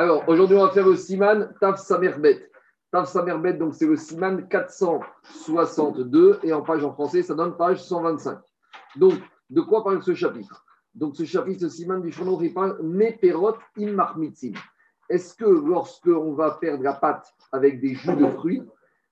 Alors, aujourd'hui, on va faire le Siman Taf Samerbet. Donc c'est le Siman 462, et en page en français, ça donne page 125. Donc, de quoi parle ce chapitre? Donc, ce chapitre, ce Siman du Chono, il parle Meperot Immarmitzim. Est-ce que lorsqu'on va faire de la pâte avec des jus de fruits,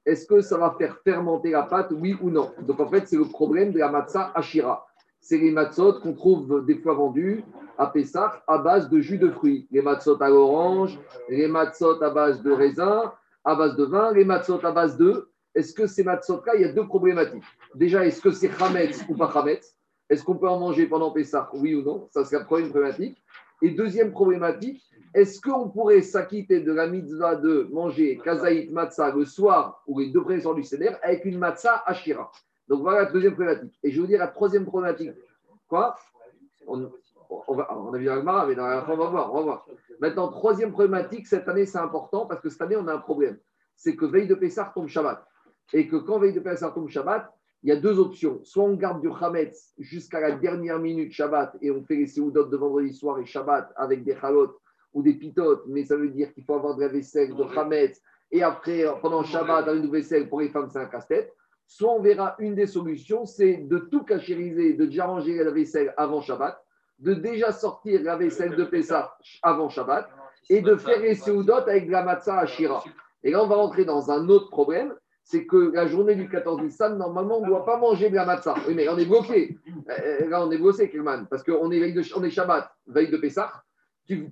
est-ce que ça va faire fermenter la pâte, oui ou non? Donc, en fait, c'est le problème de la matzah Ashira c'est les matzot qu'on trouve des fois vendus à Pessah à base de jus de fruits. Les matzot à l'orange, les matzot à base de raisin, à base de vin, les matzot à base de. Est-ce que ces matzot-là, il y a deux problématiques? Déjà, est-ce que c'est chametz ou pas chametz Est-ce qu'on peut en manger pendant Pessah, oui ou non? Ça, c'est la première problématique. Et deuxième problématique, est-ce qu'on pourrait s'acquitter de la mitzvah de manger kazaït matzah le soir ou les deux premiers du Seder avec une matzah ashira donc voilà la deuxième problématique. Et je vais vous dire la troisième problématique. Quoi? On, a vu Agmara, mais dans on va voir, on va voir. Maintenant, troisième problématique, cette année c'est important parce que cette année on a un problème. C'est que veille de Pessah tombe Shabbat. Et que quand veille de Pessah tombe Shabbat, il y a deux options. Soit on garde du Hametz jusqu'à la dernière minute Shabbat et on fait les Seudot de vendredi soir et Shabbat avec des Chalot ou des Pitotes, mais ça veut dire qu'il faut avoir de la vaisselle, de Hametz. Et après, pendant Shabbat, avec une vaisselle, pour les femmes, c'est un casse-tête. Soit on verra une des solutions, c'est de tout cachériser, de déjà ranger la vaisselle avant Shabbat, de déjà sortir la vaisselle de Pessah avant Shabbat et de faire les Seudot avec de la matzah à Shira. Et là, on va rentrer dans un autre problème, c'est que la journée du 14 Nissan, normalement, on ne doit pas manger de la matzah. Oui, mais on est bloqué. Euh, là, on est bloqué, Kelman, parce qu'on est, est Shabbat, veille de Pessah.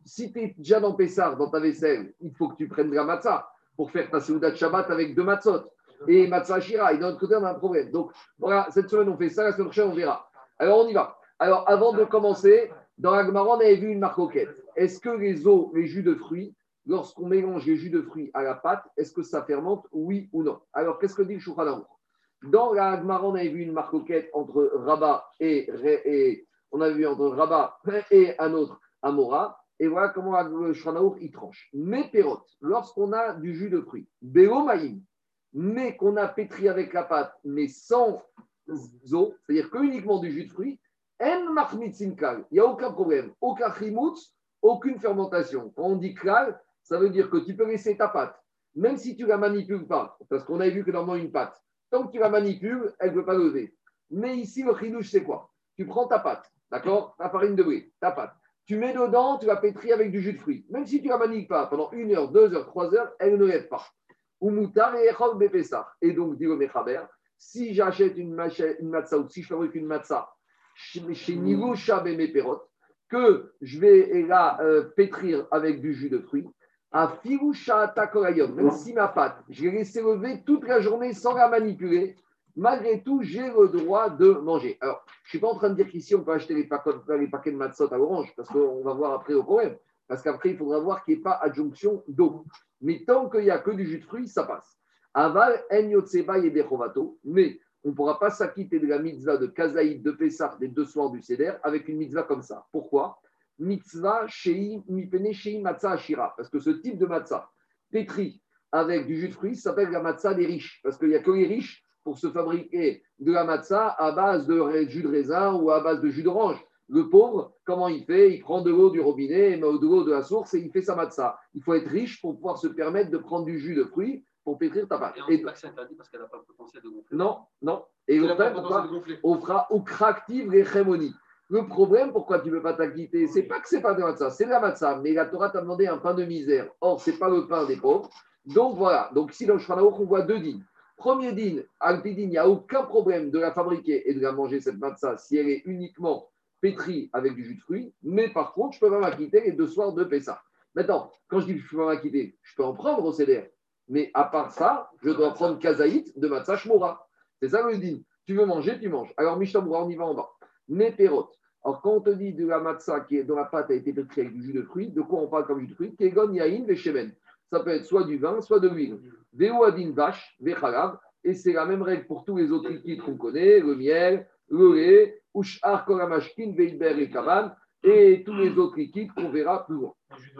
si tu es déjà dans Pessah, dans ta vaisselle, il faut que tu prennes de la matzah pour faire ta Seudat Shabbat avec deux matzot et Matsashira. Et d'un autre côté, on a un problème. Donc voilà, cette semaine, on fait ça, la semaine prochaine, on verra. Alors, on y va. Alors, avant de commencer, dans la Gemara, on avait vu une marcoquette. Est-ce que les eaux, les jus de fruits, lorsqu'on mélange les jus de fruits à la pâte, est-ce que ça fermente, oui ou non? Alors, qu'est-ce que dit le Shulchan Dans la Gemara, on avait vu une marcoquette entre Rabat et, et, on avait vu entre Rabat et un autre Amora. Et voilà comment le Shulchan il tranche. Mais pérote, lorsqu'on a du jus de fruits, Béomaïm, mais qu'on a pétri avec la pâte, mais sans eau, c'est-à-dire que uniquement du jus de fruits, il n'y a aucun problème, aucun chimoutz, aucune fermentation. Quand on dit klal, ça veut dire que tu peux laisser ta pâte, même si tu la manipules pas, parce qu'on a vu que normalement une pâte, tant que tu la manipules, elle ne peut pas lever. Mais ici, le chidouche, c'est quoi? Tu prends ta pâte, d'accord? Ta farine de blé, ta pâte. Tu mets dedans, tu la pétris avec du jus de fruits. Même si tu la manipules pas pendant une heure, deux heures, trois heures, elle ne lève pas ou moutar et Et donc, dit le Mechaber, si j'achète une, une matzah ou si je fabrique une matzah chez Nivusha Perot, que je vais la euh, pétrir avec du jus de fruits, à Firusha Takolayom, même si ma pâte, je l'ai laissée lever toute la journée sans la manipuler, malgré tout, j'ai le droit de manger. Alors, je ne suis pas en train de dire qu'ici, on peut acheter les paquets, les paquets de matzot à orange, parce qu'on va voir après le problème. Parce qu'après, il faudra voir qu'il n'y ait pas adjonction d'eau. Mais tant qu'il n'y a que du jus de fruits, ça passe. Aval, en et. Mais on ne pourra pas s'acquitter de la mitzvah de Kazaïd, de Pessah, des deux soirs du Seder, avec une mitzvah comme ça. Pourquoi? Mitzvah shei mipene shei matzah ashira. Parce que ce type de matzah, pétri avec du jus de fruits, s'appelle la matzah des riches. Parce qu'il n'y a que les riches pour se fabriquer de la matzah à base de jus de raisin ou à base de jus d'orange. Le pauvre, comment il fait? Il prend de l'eau du robinet, de l'eau de la source et il fait sa matzah. Il faut être riche pour pouvoir se permettre de prendre du jus de fruits pour pétrir ta pâte. Et, c'est interdit parce qu'elle n'a pas le potentiel de gonfler. Non, non. Et le problème, pourquoi On fera au cractive les Le problème, pourquoi tu ne veux pas t'acquitter, c'est pas que c'est pas de la matzah, c'est de la matzah, mais la Torah t'a demandé un pain de misère. Or, c'est pas le pain des pauvres. Donc voilà. Donc ici, dans le on voit deux dînes. Premier dîne, Alpidine, il n'y a aucun problème de la fabriquer et de la manger, cette matzah, si elle est uniquement pétri avec du jus de fruits, mais par contre, je peux pas m'acquitter les deux soirs de Pessah. Maintenant, quand je dis que je peux m'acquitter, je peux en prendre au CDR. Mais à part ça, je dois prendre kazaït de Matzah Shmora. C'est ça le dit. Tu veux manger, tu manges. Alors, Mishtamura, on y va en bas. Mais Perot. Alors, quand on te dit de la matzah qui est dans la pâte a été pétrie avec du jus de fruits, de quoi on parle comme jus de fruits? Kegon, Yain, Veshemen. Ça peut être soit du vin, soit de l'huile. Veo Adin Vache, Vechalav. Et c'est la même règle pour tous les autres liquides qu'on connaît, le miel, le lait, Ushar Koramashkin, Veiber et Kaman, et tous les autres liquides qu'on verra plus loin. Jus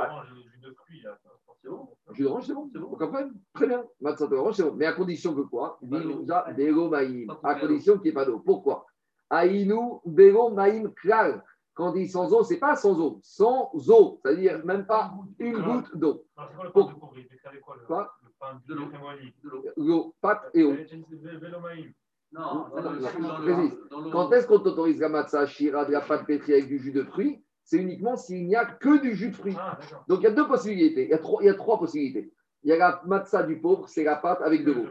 de fruits, c'est bon. Jus d'orange, c'est bon, c'est bon. Aucun problème. Très bien. Matzah d'orange, c'est bon. Mais à condition que quoi? À condition qu'il n'y ait pas d'eau. Pourquoi? Aïnou Maïm Klal. Quand on dit sans eau, c'est pas sans eau, sans eau, c'est-à-dire même pas une goutte d'eau. Alors, c'est quoi le Pour- pain de pauvre Il fait avec quoi le, Quoi? le pain De l'eau. témoigné De l'eau. L'eau, pâte et eau. Vélomaïm. Non, Non, dans le- non, dans précise. le- dans l'eau. Quand est-ce qu'on t'autorise la matza shira de la pâte pétrie avec du jus de fruits? C'est uniquement s'il n'y a que du jus de fruits. Ah. Donc il y a deux possibilités. Il y a trois, il y a trois possibilités. Il y a la matzah du pauvre, c'est la pâte avec de l'eau.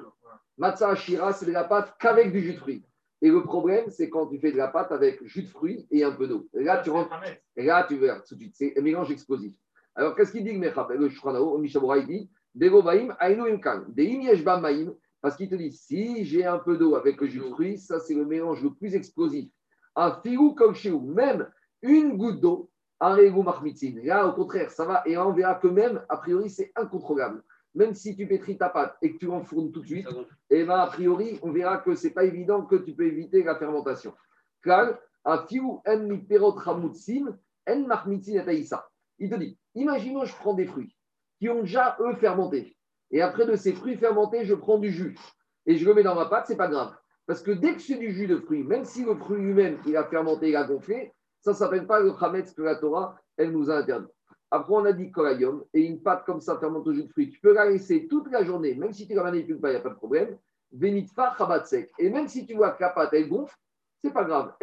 Matzah ashira, c'est de la pâte qu'avec du jus de fruits. Et le problème, c'est quand tu fais de la pâte avec jus de fruits et un peu d'eau. Là, tu rentres, là, tu verras tout de suite. C'est un mélange explosif. Alors, qu'est-ce qu'il dit le Shulchan Mishabura, il dit. Parce qu'il te dit si j'ai un peu d'eau avec le jus de fruits, ça, c'est le mélange le plus explosif. Un fiou comme chez vous, même une goutte d'eau, aregu mahmitzin. Là, au contraire, ça va. Et là, on verra que même, a priori, c'est incontrôlable. Même si tu pétris ta pâte et que tu l'enfournes tout de suite, et bien, a priori, on verra que ce n'est pas évident que tu peux éviter la fermentation. Car, a fiou en miperot hamutsim, en mahmitzin ataïsa. Il te dit, imaginons, je prends des fruits qui ont déjà, eux, fermenté. Et après de ces fruits fermentés, je prends du jus et je le mets dans ma pâte, c'est pas grave. Parce que dès que c'est du jus de fruits, même si le fruit lui-même, il a fermenté, il a gonflé, ça ne s'appelle pas le chametz que la Torah, elle nous a interdit. Après, on a dit kolayom, et une pâte comme ça fermente au jus de fruits, tu peux la laisser toute la journée, même si tu la manipules pas, il n'y a pas de problème. Venitfa chabatsek. Et même si tu vois que la pâte, elle gonfle, c'est pas grave.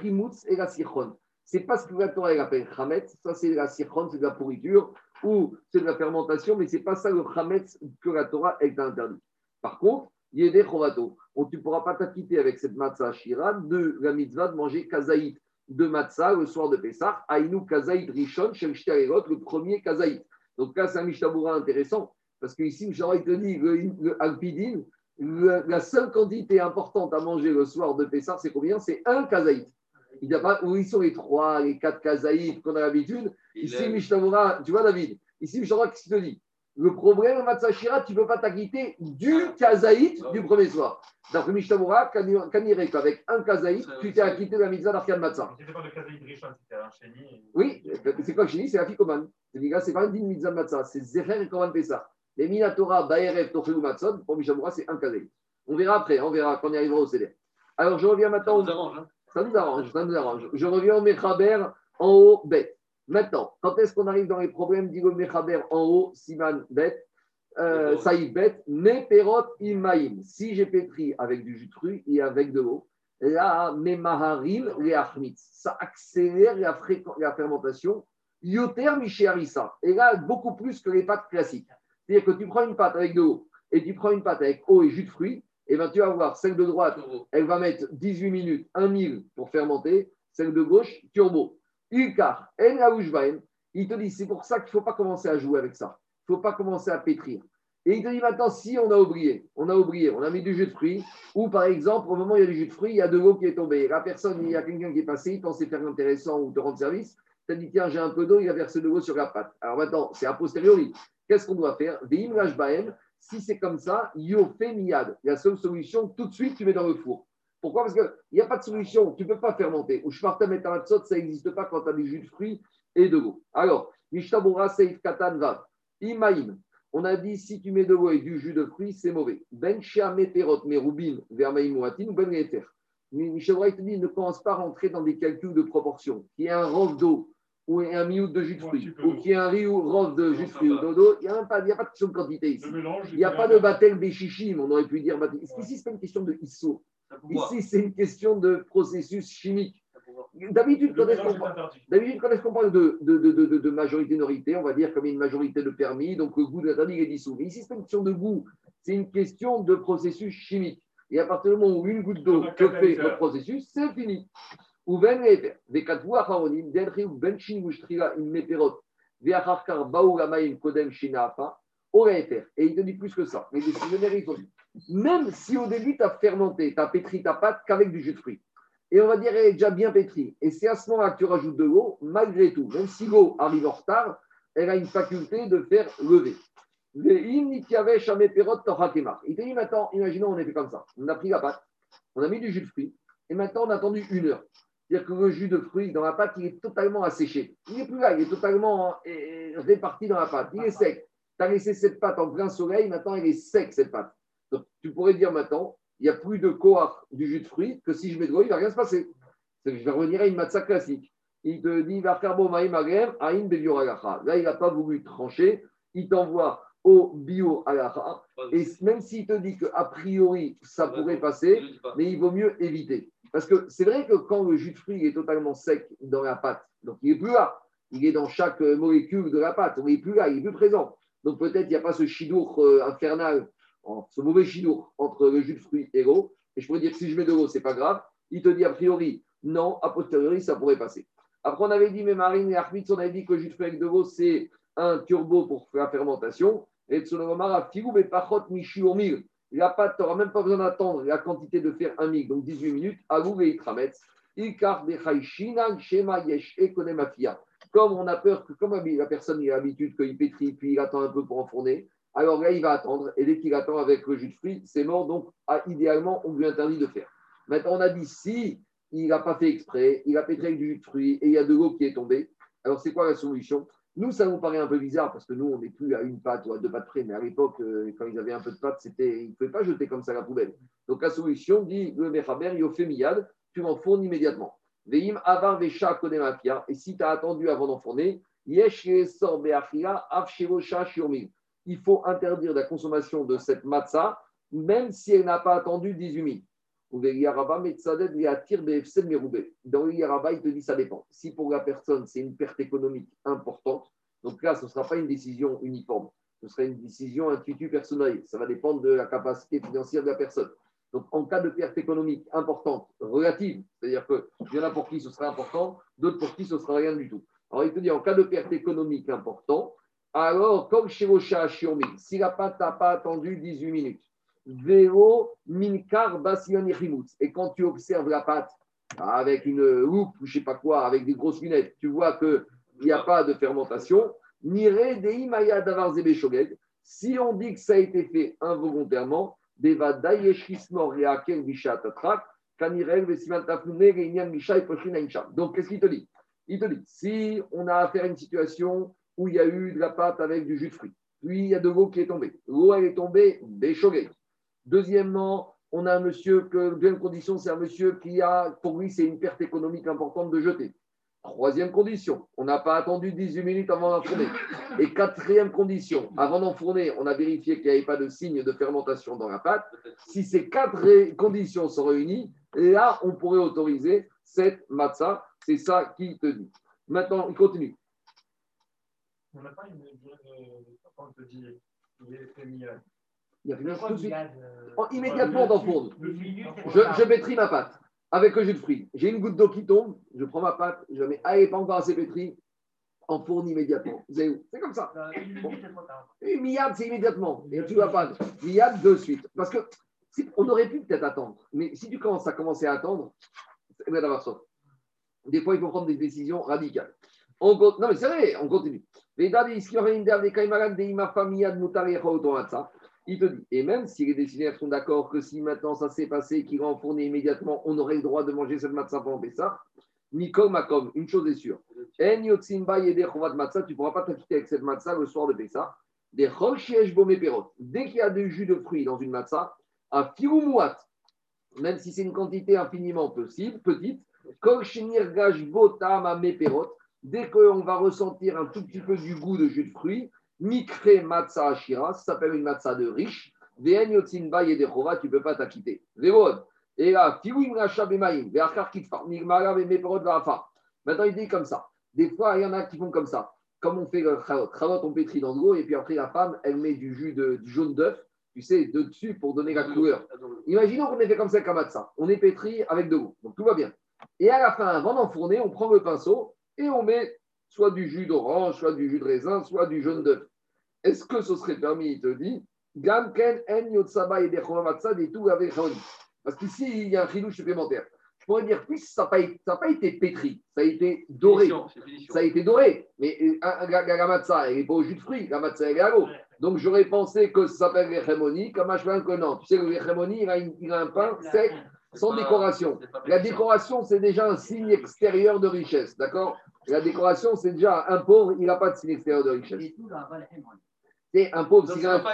Chimutz et la sichon. C'est pas ce que la Torah elle appelle chametz, ça c'est la sichon, c'est de la pourriture, ou c'est de la fermentation, mais c'est pas ça le chametz que la Torah elle t'a interdit. Par contre, Yédé Chovato, tu ne pourras pas t'acquitter avec cette matzah shira de la mitzvah de manger kazaït de matzah le soir de Pessah, Aïnou kazaït rishon, shtarerot, le premier kazaït. Donc là, c'est un mishtabura intéressant, parce qu'ici, Mishtabura, il te dit, le, le alpidine, le- la seule quantité importante à manger le soir de Pessah, c'est combien? C'est un kazaït. Il n'y a pas, où ils sont les trois, les quatre kazaït qu'on a l'habitude. Ici, Mishtabura, tu vois, David, ici, Mishtabura, qu'est-ce qu'il te dit? Le problème, Matzah Shira, tu ne peux pas t'acquitter du kazaït du premier soir. D'après Mishtabura, Kanirek, avec un kazaït, tu t'es acquitté de la mitzvah d'Arkan Matzah. C'était pas le Kazaïd Rishon, c'était un chéni. Oui, c'est quoi je dis C'est la Fikoman. C'est pas une mitzvah de Matzah, c'est Zecher et Koman Pessah. Les Minatora, Baerev, Tochelu Matzon, pour Mishtabura, c'est un kazaït. On verra après, on verra quand on y arrivera au CD. Alors, je reviens Ça maintenant. nous arrange. hein. Ça nous arrange, ça nous arrange. Je reviens au Mechaber en haut, bête. Maintenant, quand est-ce qu'on arrive dans les problèmes Dit le Mechaber en haut, Siman, bête, euh, D'accord. Saïf, bête, Meperot, Imaïm. Si j'ai pétri avec du jus de fruits et avec de l'eau, là, Memaharim, les. Ça accélère la, la fermentation. Yoter, Michéarissa. Et là, beaucoup plus que les pâtes classiques. C'est-à-dire que tu prends une pâte avec de l'eau et tu prends une pâte avec eau et jus de fruits, et ben tu vas voir celle de droite elle va mettre 18 minutes, 1 000 pour fermenter. Celle de gauche, turbo. Il te dit, c'est pour ça qu'il ne faut pas commencer à jouer avec ça. Il ne faut pas commencer à pétrir. Et il te dit maintenant, si on a oublié, on a oublié, on a mis du jus de fruits, ou par exemple, au moment où il y a du jus de fruits, il y a de l'eau qui est tombée. La personne, il y a quelqu'un qui est passé, il pensait faire intéressant ou te rendre service, tu as dit, tiens, j'ai un peu d'eau, il a versé de l'eau sur la pâte. Alors maintenant, c'est a posteriori. Qu'est-ce qu'on doit faire? Lashbaen, si c'est comme ça, yofe miyad. La seule solution, tout de suite, tu mets dans le four. Pourquoi? Parce qu'il n'y a pas de solution. Tu ne peux pas fermenter. Ou shmartam et ça n'existe pas quand tu as du jus de fruits et de l'eau. Alors, mishtabura seif katan vav. Imaim. On a dit si tu mets de l'eau et du jus de fruits, c'est mauvais. Ben meterot merubim vermaim muatin ou ben eter. Mishtabura, il te dit ne commence pas à rentrer dans des calculs de proportion. Qu'il y ait un rove d'eau ou un miout de jus de fruits, ou qu'il y ait un riz ou rove de jus de fruits ou d'eau, il n'y a, pas- de question de quantité ici. Il n'y a pas de baptême béchichim, on aurait pu dire. Ici, ce n'est pas une question de ISO. Ici, c'est une question de processus chimique. D'habitude, quand est-ce qu'on est parle- de, de, de, de, majorité-minorité, on va dire comme une majorité de permis, donc le goût de l'interdit est dissous. Mais ici, ce n'est pas une question de goût, c'est une question de processus chimique. Et à partir du moment où une goutte d'eau te fait le processus, c'est fini. Ou ben shinafa, lefer. Et il te dit plus que ça. Les décisionnaires, ils même si au début, tu as fermenté, tu as pétri ta pâte qu'avec du jus de fruits, et on va dire elle est déjà bien pétrie, et c'est à ce moment-là que tu rajoutes de l'eau, malgré tout, même si l'eau arrive en retard, elle a une faculté de faire lever. Il te dit maintenant, imaginons, on est fait comme ça. On a pris la pâte, on a mis du jus de fruits, et maintenant on a attendu une heure. C'est-à-dire que le jus de fruits dans la pâte, il est totalement asséché. Il n'est plus là, il est totalement euh, réparti dans la pâte. Il est sec. Tu as laissé cette pâte en plein soleil, maintenant elle est sec, cette pâte. Donc tu pourrais dire maintenant, il n'y a plus de coar du jus de fruits que si je mets de l'eau, il ne va rien se passer. Je vais revenir à une matzah classique. il te dit va faire bon maïm aïn. Là, il n'a pas voulu trancher, il t'envoie au bio alacha. Et même s'il te dit qu'a priori, ça pourrait passer, mais il vaut mieux éviter. Parce que c'est vrai que quand le jus de fruit est totalement sec dans la pâte, donc il n'est plus là, il est dans chaque euh, molécule de la pâte, il n'est plus là, il est plus présent. Donc peut-être il n'y a pas ce chidour euh, infernal, ce mauvais chidour entre le jus de fruit et l'eau. Et je pourrais dire si je mets de l'eau, ce n'est pas grave. Il te dit a priori, non, a posteriori, ça pourrait passer. Après, on avait dit, mais Marine et Armitz, on avait dit que le jus de fruit avec de l'eau, c'est un turbo pour la fermentation. Et Tsunomara, Figou, mais Pachot, Michi, mille. La pâte, tu n'auras même pas besoin d'attendre la quantité de faire un mille, donc 18 minutes. Agou et Itrametz. Ikar Bechaïshinan, Shema, Yesh, Ekonemafia. Comme on a peur que, comme la personne a l'habitude qu'il pétrit, puis il attend un peu pour enfourner, alors là, il va attendre. Et dès qu'il attend avec le jus de fruit, c'est mort. Donc, ah, idéalement, on lui interdit de faire. Maintenant, on a dit si il n'a pas fait exprès, il a pétré avec du jus de fruit et il y a de l'eau qui est tombée. Alors, c'est quoi la solution? Nous, ça nous paraît un peu bizarre parce que nous, on n'est plus à une pâte ou à deux pâtes près. Mais à l'époque, euh, quand ils avaient un peu de pâte, c'était, ils ne pouvaient pas jeter comme ça la poubelle. Donc, la solution, dit le Mechaber, Yofemiyad, tu m'en fournis immédiatement. Veim avar vesha. Et si tu as attendu avant d'enfourner, yesh sor beachila afshirosha shiomil. Il faut interdire la consommation de cette matzah, même si elle n'a pas attendu 18 minutes. Dans le Yaraba, il te dit ça dépend. Si pour la personne, c'est une perte économique importante, donc là, ce ne sera pas une décision uniforme. Ce sera une décision intuitive personnelle. Ça va dépendre de la capacité financière de la personne. Donc, en cas de perte économique importante, relative, c'est-à-dire qu'il y en a pour qui ce sera important, d'autres pour qui ce sera rien du tout. Alors, il te dit en cas de perte économique importante, alors, comme chez Rocha si la pâte n'a pas attendu 18 minutes, Vélo, Minkar, Et quand tu observes la pâte avec une loupe ou je sais pas quoi, avec des grosses lunettes, tu vois qu'il n'y a pas de fermentation. Nire Deimaya Davar Si on dit que ça a été fait involontairement, Donc, qu'est-ce qu'il te dit Il te dit si on a affaire à une situation où il y a eu de la pâte avec du jus de fruits, puis il y a de l'eau qui est tombée. L'eau, elle est tombée, Béchogé. Deuxièmement, on a un monsieur que, deuxième condition, c'est un monsieur qui a, pour lui, c'est une perte économique importante de jeter. Troisième condition, on n'a pas attendu 18 minutes avant d'enfourner. Et quatrième condition, avant d'enfourner, on a vérifié qu'il n'y avait pas de signe de fermentation dans la pâte. Si ces quatre conditions sont réunies, là, on pourrait autoriser cette matzah. C'est ça qui te dit. Maintenant, il continue. On n'a pas une durée de, il y a de suite. Oh, immédiatement dans le Je, je ma pâte avec le jus de fruits. J'ai une goutte d'eau qui tombe, je prends ma pâte, je mets, ah, pas encore assez pétri, en fourne immédiatement. C'est comme ça. Bon. Miad, c'est immédiatement. Et tu vas pas. Miad, de suite. Parce que on aurait pu peut-être attendre. Mais si tu commences à commencer à attendre, des fois, il faut prendre des décisions radicales. On, non, mais c'est vrai, on continue. Et même si les décisionnaires sont d'accord que si maintenant ça s'est passé, qu'il en immédiatement, on aurait le droit de manger cette matzah pendant Pessah, Mikom Makom, une chose est sûre. En Yeder tu ne pourras pas t'acquitter avec cette matzah le soir de Pessah. Des Dès qu'il y a du jus de fruits dans une matzah, à Firumouat, même si c'est une quantité infiniment possible, petite, dès qu'on va ressentir un tout petit peu du goût de jus de fruits, Mikre Matza Ashira, ça s'appelle une matzah de riche. Ve'en Yotzin et Dechova, tu ne peux pas t'acquitter. Ve'vod. Et là, Fiwim Racha Bemaim, Ve'achar Kitfar, Nigmara Ve'meperot Ve'afar. Maintenant, il dit comme ça. Des fois, il y en a qui font comme ça. Comme on fait le chalot. Chalot, on pétrit dans l'eau, et puis après, la femme, elle met du jus de, jaune d'œuf, tu sais, de dessus pour donner la couleur. Imaginons qu'on ait fait comme ça avec ça. On est pétri avec de l'eau. Donc, tout va bien. Et à la fin, avant d'enfourner, on prend le pinceau et on met soit du jus d'orange, soit du jus de raisin, soit du jaune d'œuf. Est-ce que ce serait permis Il te dit Gamken en Parce qu'ici, il y a un chilou supplémentaire. Je pourrais dire, puisque ça n'a pas, été pétri, ça a été doré. Ça a été doré. Mais euh, la matzah, elle n'est pas au jus de fruits, la matzah, elle est à l'eau. Donc j'aurais pensé que ça s'appelle l'hérémonie, comme un que non. Tu sais, le l'hérémonie, il, il, a un pain sec, sans décoration. La décoration, c'est déjà un signe extérieur de richesse, d'accord? La décoration, c'est déjà un pauvre, il n'a pas de signe extérieur de richesse. C'est un pauvre, si un,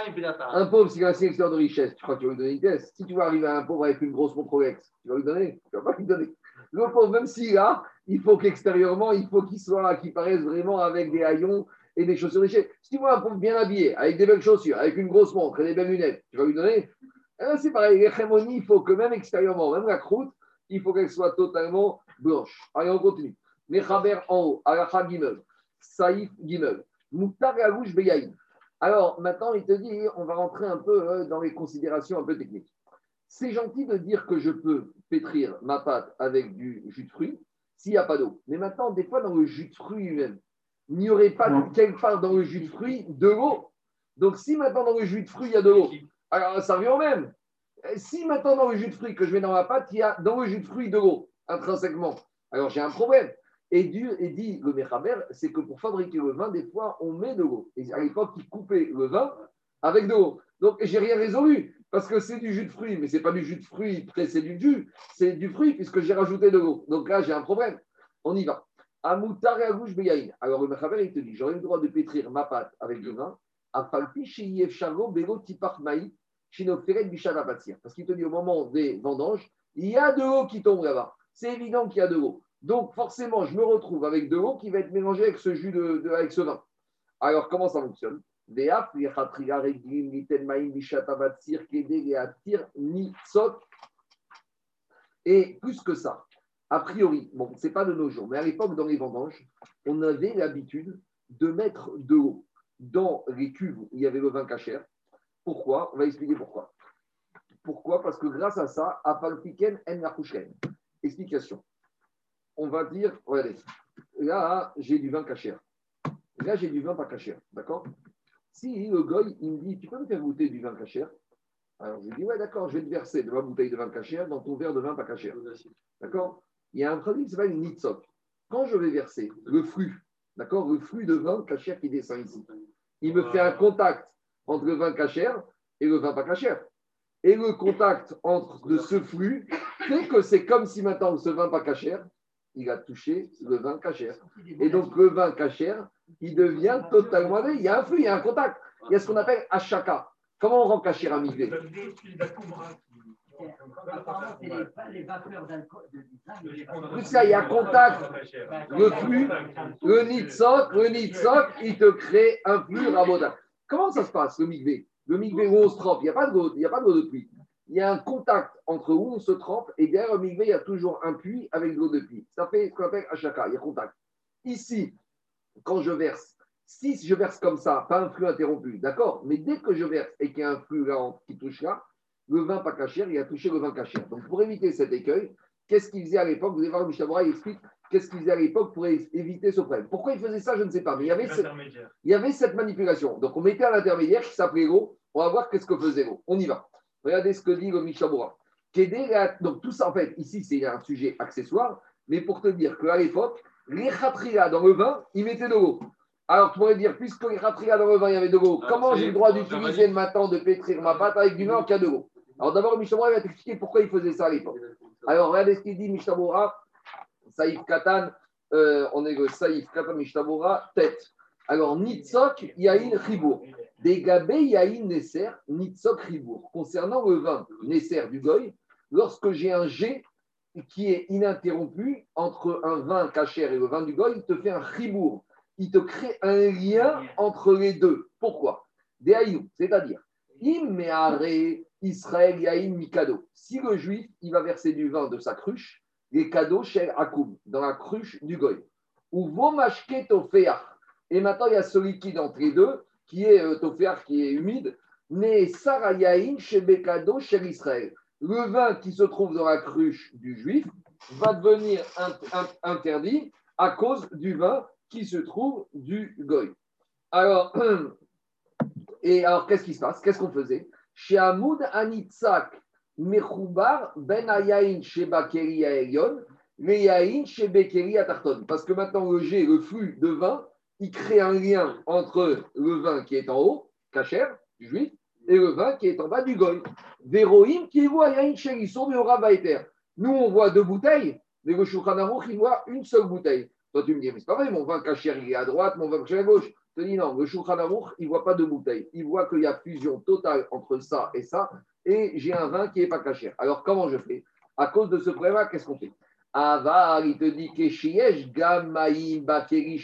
un pauvre, s'il a un signe extérieur de richesse, tu crois qu'il va lui donner une pièce? Si tu vas arriver à un pauvre avec une grosse montre Rolex, tu vas lui donner? Tu ne vas pas lui donner. Le pauvre, même s'il a, il faut qu'extérieurement, il faut qu'il soit, qu'il paraisse vraiment avec des haillons et des chaussures léchées. Si tu vois un pauvre bien habillé, avec des belles chaussures, avec une grosse montre et des belles lunettes, tu vas lui donner? Eh ben, C'est pareil, les il faut que même extérieurement, même la croûte, il faut qu'elle soit totalement blanche. Allez, on continue. Mechaber en haut, Gimel, Saïf Gimel, Moutar Beyaïn. Alors maintenant, il te dit, on va rentrer un peu euh, dans les considérations un peu techniques. C'est gentil de dire que je peux pétrir ma pâte avec du jus de fruits s'il n'y a pas d'eau. Mais maintenant, des fois, dans le jus de fruits lui-même, il n'y aurait pas quelque part dans le jus de fruits de l'eau. Donc, si maintenant dans le jus de fruits, il y a de l'eau, alors ça revient au même. Si maintenant dans le jus de fruits que je mets dans ma pâte, il y a dans le jus de fruits de l'eau, intrinsèquement, alors j'ai un problème. Et, dit le Mechaber, c'est que pour fabriquer le vin, des fois, on met de l'eau. Et à l'époque, ils coupaient le vin avec de l'eau. Donc, j'ai rien résolu, parce que c'est du jus de fruits, mais ce n'est pas du jus de fruits c'est du jus, c'est du fruit, puisque j'ai rajouté de l'eau. Donc là, j'ai un problème. On y va. Amoutar et Agouche Alors, le Mechaber, il te dit j'aurais le droit de pétrir ma pâte avec du vin, à Falpi, chez Yefcharo, Bego, Tipar, Maï, Chinoferet, Parce qu'il te dit au moment des vendanges, il y a de l'eau qui tombe là-bas. C'est évident qu'il y a de l'eau. Donc, forcément, je me retrouve avec de l'eau qui va être mélangée avec ce jus de, avec ce vin. Alors, comment ça fonctionne? Et plus que ça, a priori, bon, ce n'est pas de nos jours, mais à l'époque, dans les vendanges, on avait l'habitude de mettre de l'eau dans les cuves où il y avait le vin cachère. Pourquoi? On va expliquer pourquoi. Pourquoi? Parce que grâce à ça, à Palpiken en la Explication on va dire, regardez, là, j'ai du vin cachère. Là, j'ai du vin pas cachère. D'accord? Si le goy, il me dit, tu peux me faire goûter du vin cachère Alors, je lui dis, ouais, d'accord, je vais te verser de ma bouteille de vin cachère dans ton verre de vin pas cachère. D'accord? Il y a un produit qui s'appelle une nitzok. Quand je vais verser le flux, d'accord, le flux de vin cachère qui descend ici, il me fait un contact entre le vin cachère et le vin pas cachère. Et le contact entre de ce flux fait que c'est comme si maintenant ce vin pas cachère, il a touché le vin cachère. Et donc, le vin cachère, il devient totalement. Il y a un flux, il y a un contact. Il y a ce qu'on appelle achaka. Comment on rend cachère un migvé Plus ça, il y a contact, le flux, le nitzok, le il te crée un flux rabota. Comment ça se passe, le migvé Le migvé où on se trompe, il n'y a pas d'eau de pluie il y a un contact entre où on se trempe et derrière le migvé, il y a toujours un puits avec de l'eau de puits. Ça fait ce qu'on appelle achaka, il y a contact. Ici, quand je verse, si je verse comme ça, pas un flux interrompu, d'accord Mais dès que je verse et qu'il y a un flux là qui touche là, le vin pas caché, il a touché le vin caché. Donc pour éviter cet écueil, qu'est-ce qu'il faisait à l'époque? Vous allez voir, Michabora, il explique qu'est-ce qu'il faisait à l'époque pour éviter ce problème. Pourquoi il faisait ça, je ne sais pas. Mais il y avait, cette, il y avait cette manipulation. Donc on mettait à l'intermédiaire qui s'appelait l'eau. On va voir qu'est-ce que faisait l'eau. On y va. Regardez ce que dit le Mishabura. Donc tout ça, en fait, ici, c'est un sujet accessoire, mais pour te dire qu'à l'époque, les khatria dans le vin, ils mettaient de l'eau. Alors tu pourrais dire, puisque les khatria dans le vin, il y avait de l'eau, ah, comment j'ai le droit d'utiliser maintenant de pétrir ma pâte avec du vin qui a de l'eau? Alors d'abord, le Mishabura va t'expliquer pourquoi il faisait ça à l'époque. Alors regardez ce qu'il dit Mishabura, Saïf Katan, euh, on est le Saïf Katan Mishabura, tête. Alors, Nitzok Yahin Ribour. Yahin Nesser, Nitzok Ribour. Concernant le vin Nesser du Goy, lorsque j'ai un jet qui est ininterrompu entre un vin cachère et le vin du Goy, il te fait un Ribour. Il te crée un lien entre les deux. Pourquoi? Des c'est-à-dire, Immeare Israël Yahin Mikado. Si le juif, il va verser du vin de sa cruche, les cadeaux chez Akoum, dans la cruche du Goy. Ou Vomashke Tofeach et maintenant, il y a ce liquide entre les deux, qui est euh, qui est humide. Mais Sarayaïn chez Bekado, chez Israël. Le vin qui se trouve dans la cruche du juif va devenir interdit à cause du vin qui se trouve du goy. Alors, et alors qu'est-ce qui se passe? Qu'est-ce qu'on faisait? Chez Hamoud Anitzak Mechoubar Ben Ayaïn chez Bakeri Aelion, Yaïn chez Bekeri Atarton. Parce que maintenant, le jet, le flux de vin, il crée un lien entre le vin qui est en haut, cachère, juif, et le vin qui est en bas du goy. Véroïm qui voit chérisson de Vaiter. Nous, on voit deux bouteilles, mais le Shulchan il voit une seule bouteille. Toi, tu me dis, mais c'est pas vrai, mon vin cachère, il est à droite, mon vin cachère à gauche. Je te dis non, le il voit pas deux bouteilles. Il voit qu'il y a fusion totale entre ça et ça, et j'ai un vin qui n'est pas cachère. Alors, comment je fais? À cause de ce problème qu'est-ce qu'on fait? Aval, il te dit Gamaim, Bakeri,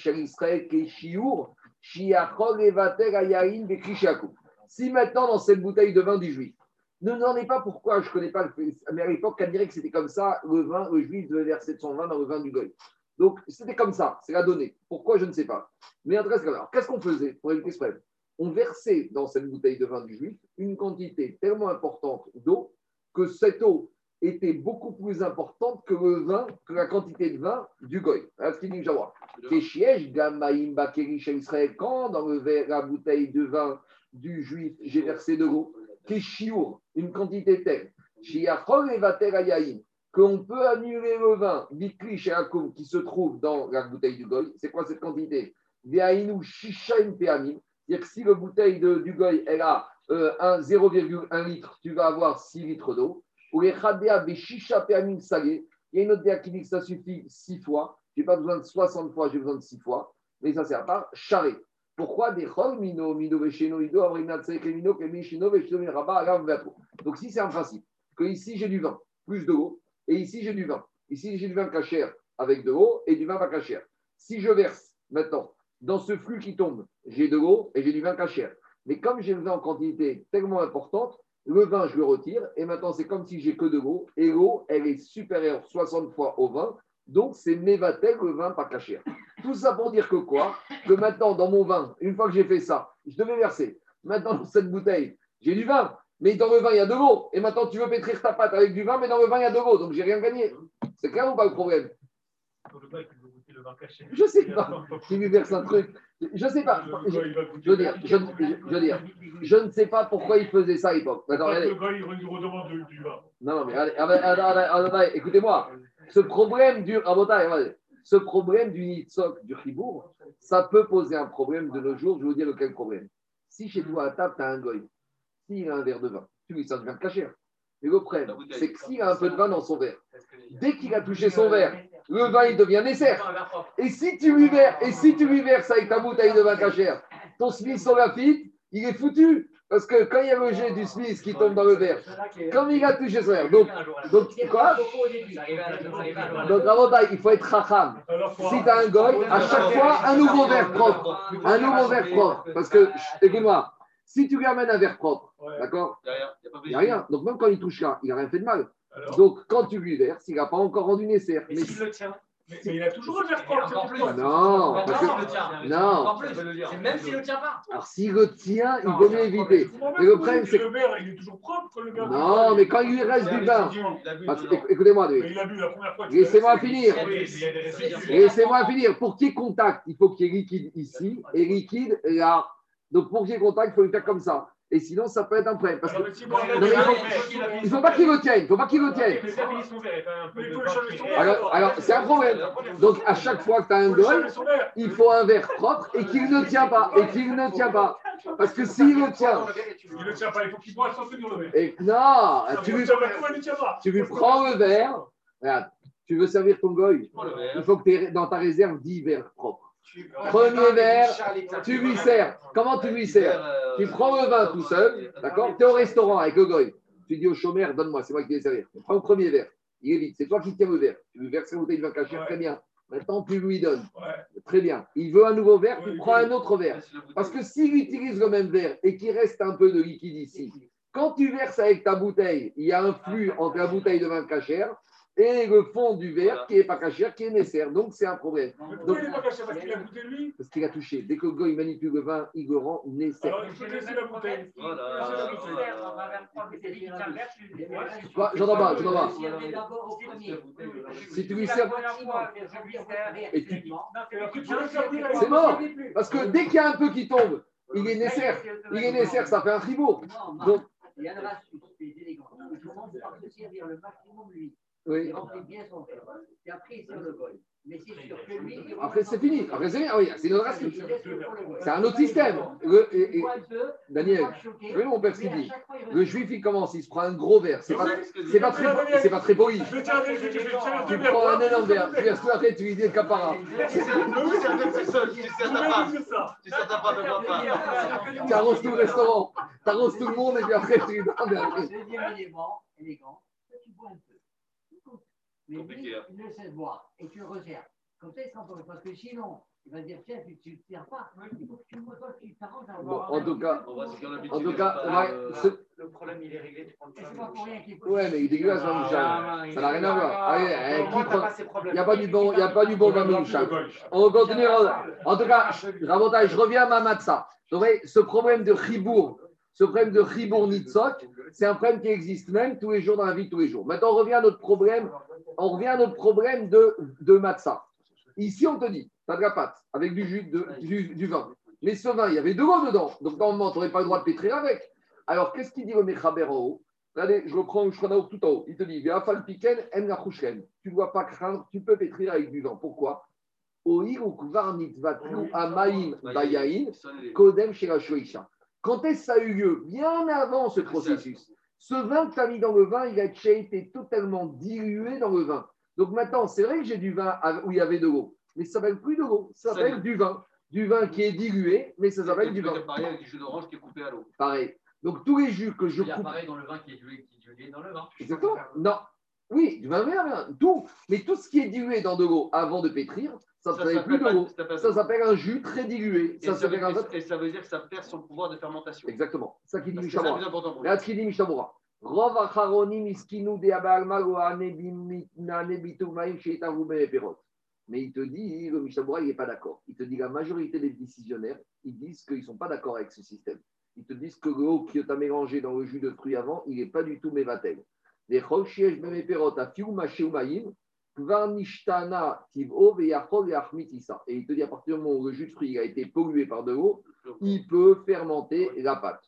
Evater, Bekrishaku. Si maintenant, dans cette bouteille de vin du juif, ne n'en est pas pourquoi, je ne connais pas, mais à l'époque, on dirait que c'était comme ça, le vin, le juif devait verser de son vin dans le vin du goy. Donc, c'était comme ça, c'est la donnée. Pourquoi, je ne sais pas. Mais en tout cas, qu'est-ce qu'on faisait pour éviter ce problème? On versait dans cette bouteille de vin du juif une quantité tellement importante d'eau que cette eau était beaucoup plus importante que le vin, que la quantité de vin du goy. Voilà ce qu'il dit Jawa. Quand dans le verre, la bouteille de vin du juif, j'ai versé de l'eau, une quantité telle, qu'on peut annuler le vin, Bikli Akum, qui se trouve dans la bouteille du goy. C'est quoi cette quantité? C'est-à-dire que si la bouteille de, du goy, elle a euh, 0,1 litre, tu vas avoir 6 litres d'eau. Ou les Khadea Beshisha Peamim Salé, il y a une autre qui dit que ça suffit 6 fois. Je n'ai pas besoin de 60 fois, j'ai besoin de 6 fois. Mais ça sert pas. Charé. Pourquoi des mino, mino vesheno, ido, avrinat mino, kemishino, vesheno, rabat, alam, Donc si c'est un principe, que ici j'ai du vin, plus de l'eau, et ici j'ai du vin. Ici j'ai du vin cachère avec de l'eau et du vin pas cachère. Si je verse maintenant dans ce flux qui tombe, j'ai de l'eau et j'ai du vin cachère. Mais comme j'ai le vin en quantité tellement importante, le vin, je le retire. Et maintenant, c'est comme si j'ai que de l'eau. Et l'eau, elle est supérieure 60 fois au vin. Donc, c'est mévatel, le vin pas cachère. Tout ça pour dire que quoi? Que maintenant, dans mon vin, une fois que j'ai fait ça, je devais verser. Maintenant, dans cette bouteille, j'ai du vin. Mais dans le vin, il y a de l'eau. Et maintenant, tu veux pétrir ta pâte avec du vin, mais dans le vin, il y a de l'eau. Donc, j'ai rien gagné. C'est clair ou pas le problème? Je sais pas. Tu lui verses un truc. Je sais pas. Je, veux dire, je, veux dire, je ne sais pas pourquoi il faisait ça à l'époque. Non, non, mais allez, écoutez-moi. Ce problème du ce problème du nitzok, du chibour, ça peut poser un problème de nos jours. Je veux dire quel problème. Si chez toi à table, tu as un goy, s'il a un verre de vin, tu lui sers de vin caché. Mais le problème, c'est que s'il a un peu de vin dans son verre, dès qu'il a touché son verre, le vin il devient nécessaire. Et si tu lui verses, et si tu lui verses avec ta bouteille de vin cachère, ton Smith sur la fite, il est foutu. Parce que quand il y a le jet du Smith qui tombe dans le verre, comme il a touché son verre, donc, donc quoi Donc il faut être racham. Si tu as un goy, à chaque fois, un nouveau verre propre. Un nouveau verre propre. Parce que, écoute-moi, si tu lui amènes un verre propre, d'accord Il n'y a, rien. Donc même quand il touche là, il n'a rien fait de mal. Donc quand tu lui verses, il n'a pas encore rendu nécessaire. Mais, s'il le tient mais, il a toujours le verre propre. Non, parce que, non. Même s'il ne le tient pas. Alors s'il le tient, il vaut mieux éviter. Mais le problème, c'est que le verre, il est toujours propre. Le verre non, mais quand il lui reste du vin, écoutez-moi, laissez-moi finir. Laissez-moi finir. Pour qu'il y ait contact, il faut qu'il y ait liquide ici et liquide là. Donc, pour qu'il y ait contact, il faut le faire comme ça. Et sinon, ça peut être un problème. Parce que... il ne faut pas qu'il le tienne. Il ne faut pas qu'il le tienne. Alors, alors c'est un problème. Donc, à chaque fois que tu as un goal, il faut un verre propre et qu'il ne tient pas. Et qu'il ne tient pas. Parce que s'il le tient. Il ne tient pas. Il faut qu'il boive sans tenir le verre. Et, non, tu lui, tu lui prends le verre. Regarde, tu veux servir ton goy. Il faut que tu aies dans ta réserve 10 verres propres. Premier verre, tu lui sers. Comment tu lui sers Tu prends le vin tout seul, d'accord Tu es au restaurant avec le goy. Tu dis au chômeur, donne-moi, c'est moi qui vais servir. Prends le premier verre. Il est vite. C'est toi qui tiens le verre. Tu lui verses une bouteille de vin caché, très bien. Maintenant, tu lui donnes. Très bien. Il veut un nouveau verre, tu prends un autre verre. Parce que s'il utilise le même verre et qu'il reste un peu de liquide ici, quand tu verses avec ta bouteille, il y a un flux entre la bouteille de vin cachère et le fond du verre qui n'est pas caché, qui est nécessaire. Donc, c'est un problème. Pourquoi il n'est pas caché Parce qu'il a goûté lui Parce qu'il a touché. Dès que le gars il manipule le vin, il le rend nécessaire. Alors, il faut laisser la bouteille. J'entends pas, j'entends pas. Si tu lui sers. C'est mort. Parce que dès qu'il y a un peu qui tombe, il est nécessaire. Il est nécessaire, ça fait un fribourg. Donc, il y a une astuce, c'est élégant. Il commence par se servir le maximum lui. Oui. Il remplit bien son verre. Et après, il sert le bol. Mais c'est sûr que lui. Après, c'est fini. Après, c'est ah oui, c'est une autre astuce. C'est un autre système. Le, et, et, Daniel, oui, mon père, ce qu'il dit. Le juif, il commence, il se prend un gros verre. C'est pas, c'est pas, très, c'est pas très poli. Tu prends un énorme verre. Puis après, tu lui dis le capara. Tu. Tu. Tu arroses tout le restaurant. Tu arroses tout le monde et puis après, tu lui donnes un verre. Deuxième élément, élégant, tu bois un peu. Mais lui, hein. il le laisse boire et tu le resserres. Comme ça, il sera pas. Parce que sinon, il va dire tiens, tu ne te sers pas. Il faut que tu me toi, tu t'arranges à Bon, avoir en un tout cas, On va se faire l'habitude. en tout cas, ouais, euh, ce- Le problème, il est réglé. Tu prends le c'est pas pour rien qu'il faut. ouais, mais il est dégueulasse, hein, Michel. Ça n'a rien à voir. Allez, eh, Il n'y a pas du bon, il y a pas du bon vin Michel. On continue. En tout cas, je reviens à ma matzah. Donc, vous voyez, ce problème de Chibour, ce problème de Chibour Nitzok, c'est un problème qui existe même tous les jours dans la vie de tous les jours. Maintenant, on revient à notre problème, on revient à notre problème de, de matzah. Ici, on te dit, tu as de la pâte avec du jus, de- du, du vin. Mais ce vin, il y avait de l'eau dedans. Donc, normalement, tu n'aurais pas le droit de pétrir avec. Alors, qu'est-ce qu'il dit le Mechaber en haut? Regardez, je reprends Aruch tout en haut. Il te dit, Ve'afal piken en la. Tu ne dois pas craindre, tu peux pétrir avec du vin. Pourquoi? Kodem. Quand est-ce que ça a eu lieu? Bien avant ce processus. Ce vin que tu as mis dans le vin, il a déjà été totalement dilué dans le vin. Donc maintenant, c'est vrai que j'ai du vin où il y avait de l'eau, mais ça s'appelle plus de l'eau, ça s'appelle du vin. Du vin qui est dilué, mais ça s'appelle du vin. pareil avec du jus d'orange qui est coupé à l'eau. Pareil. Donc tous les jus que je Il y a coupe. pareil dans le vin qui est dilué, qui est dilué dans le vin. Exactement. Non. Oui, du vin vert, tout. Mais tout ce qui est dilué dans de l'eau avant de pétrir, ça ne s'appelle plus de l'eau. ça s'appelle un jus très dilué. Et Ça ça, s'appelle un veut, et ça veut dire que ça perd son pouvoir de fermentation. Exactement. Ça qui dit nous. Regarde ce qu'il dit be'eperot. Mais il te dit, le il n'est pas d'accord. Il te dit la majorité des décisionnaires, ils disent qu'ils ne sont pas d'accord avec ce système. Ils te disent que l'eau que tu as mélangé dans le jus de fruits avant, il n'est pas du tout mévatel. Et il te dit à partir du moment où le jus de fruits a été pollué par de l'eau, il peut fermenter la pâte.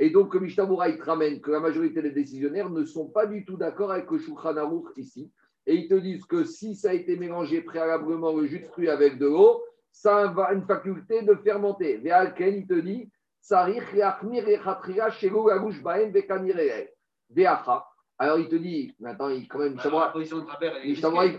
Et donc, le Mishtabura, il te ramène que la majorité des décisionnaires ne sont pas du tout d'accord avec le Shulchan ici. Et ils te disent que si ça a été mélangé préalablement le jus de fruits avec de l'eau, ça a une faculté de fermenter. Ve'alken, il te dit, Alors, il te dit, maintenant, il, quand même, il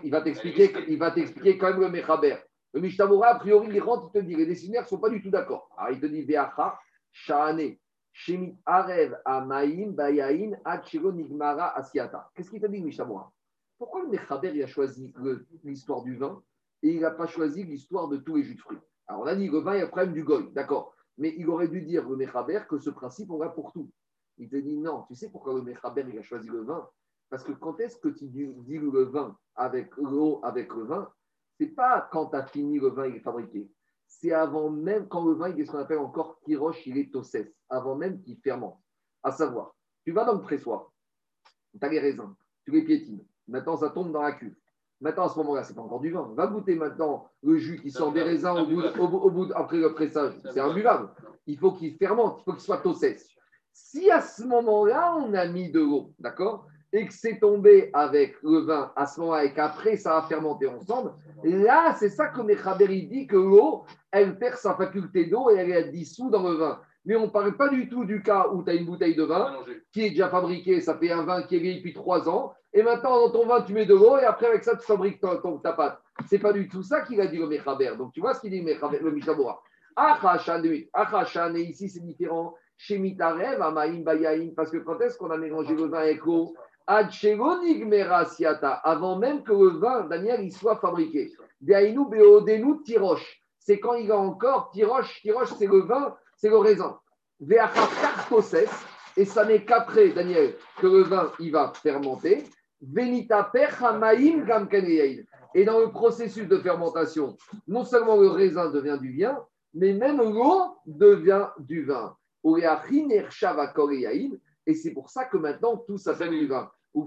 il va t'expliquer, il va t'expliquer quand même le Mechaber. Le Mishtamura, a priori, il rentre, il te dit, les décisionnaires ne sont pas du tout d'accord. Alors, il te dit, Veacha, Shahane, Shemit Arev, Amaim, Bayain, Achiro, Nigmara, Asiata. Qu'est-ce qu'il te dit, Mishtamura Pourquoi le Mechaber, il a choisi l'histoire du vin et il n'a pas choisi l'histoire de tous les jus de fruits? Alors, on a dit, le vin, il y a le problème du goy, d'accord. Mais il aurait dû dire, le Mechaber, que ce principe, on va pour tout. Il te dit, non, tu sais pourquoi le Mechaber, a choisi le vin? Parce que quand est-ce que tu dilues le vin avec l'eau, avec le vin, c'est pas quand tu as fini le vin, il est fabriqué. C'est avant même, quand le vin, il est ce qu'on appelle encore kiroche, il est tossès, avant même qu'il fermente. À savoir, tu vas dans le pressoir, tu as les raisins, tu les piétines. Maintenant, ça tombe dans la cuve. Maintenant, à ce moment-là, c'est pas encore du vin. Va goûter maintenant le jus qui sort des raisins au bout, au au après le pressage. C'est buvable. imbuvable. Il faut qu'il fermente, il faut qu'il soit tossès. Si à ce moment-là, on a mis de l'eau, d'accord et que c'est tombé avec le vin à ce moment-là et qu'après ça a fermenté ensemble, là, c'est ça que Mechaber dit que l'eau, elle perd sa faculté d'eau et elle est dissoute dans le vin. Mais on ne parle pas du tout du cas où tu as une bouteille de vin qui est déjà fabriquée, ça fait un vin qui est vieilli depuis trois ans, et maintenant dans ton vin tu mets de l'eau et après avec ça tu fabriques ton, ton- ta pâte. C'est pas du tout ça qu'il a dit le Mechaber. Donc tu vois ce qu'il dit le Mishabura. Achachan. Achachan, et ici c'est différent. Chez Mitarev, Amaim Bayaim, parce que quand est-ce qu'on a mélangé le vin avec l'eau? Avant même que le vin, Daniel, il soit fabriqué. Beodenu Tiroche. C'est quand il a encore Tiroche. Tiroche, c'est le vin, c'est le raisin. Veachar Kartoses, et ça n'est qu'après, Daniel, que le vin, il va fermenter. Venita. Et dans le processus de fermentation, non seulement le raisin devient du vin, mais même l'eau devient du vin. Et c'est pour ça que maintenant tout s'appelle du vin. Par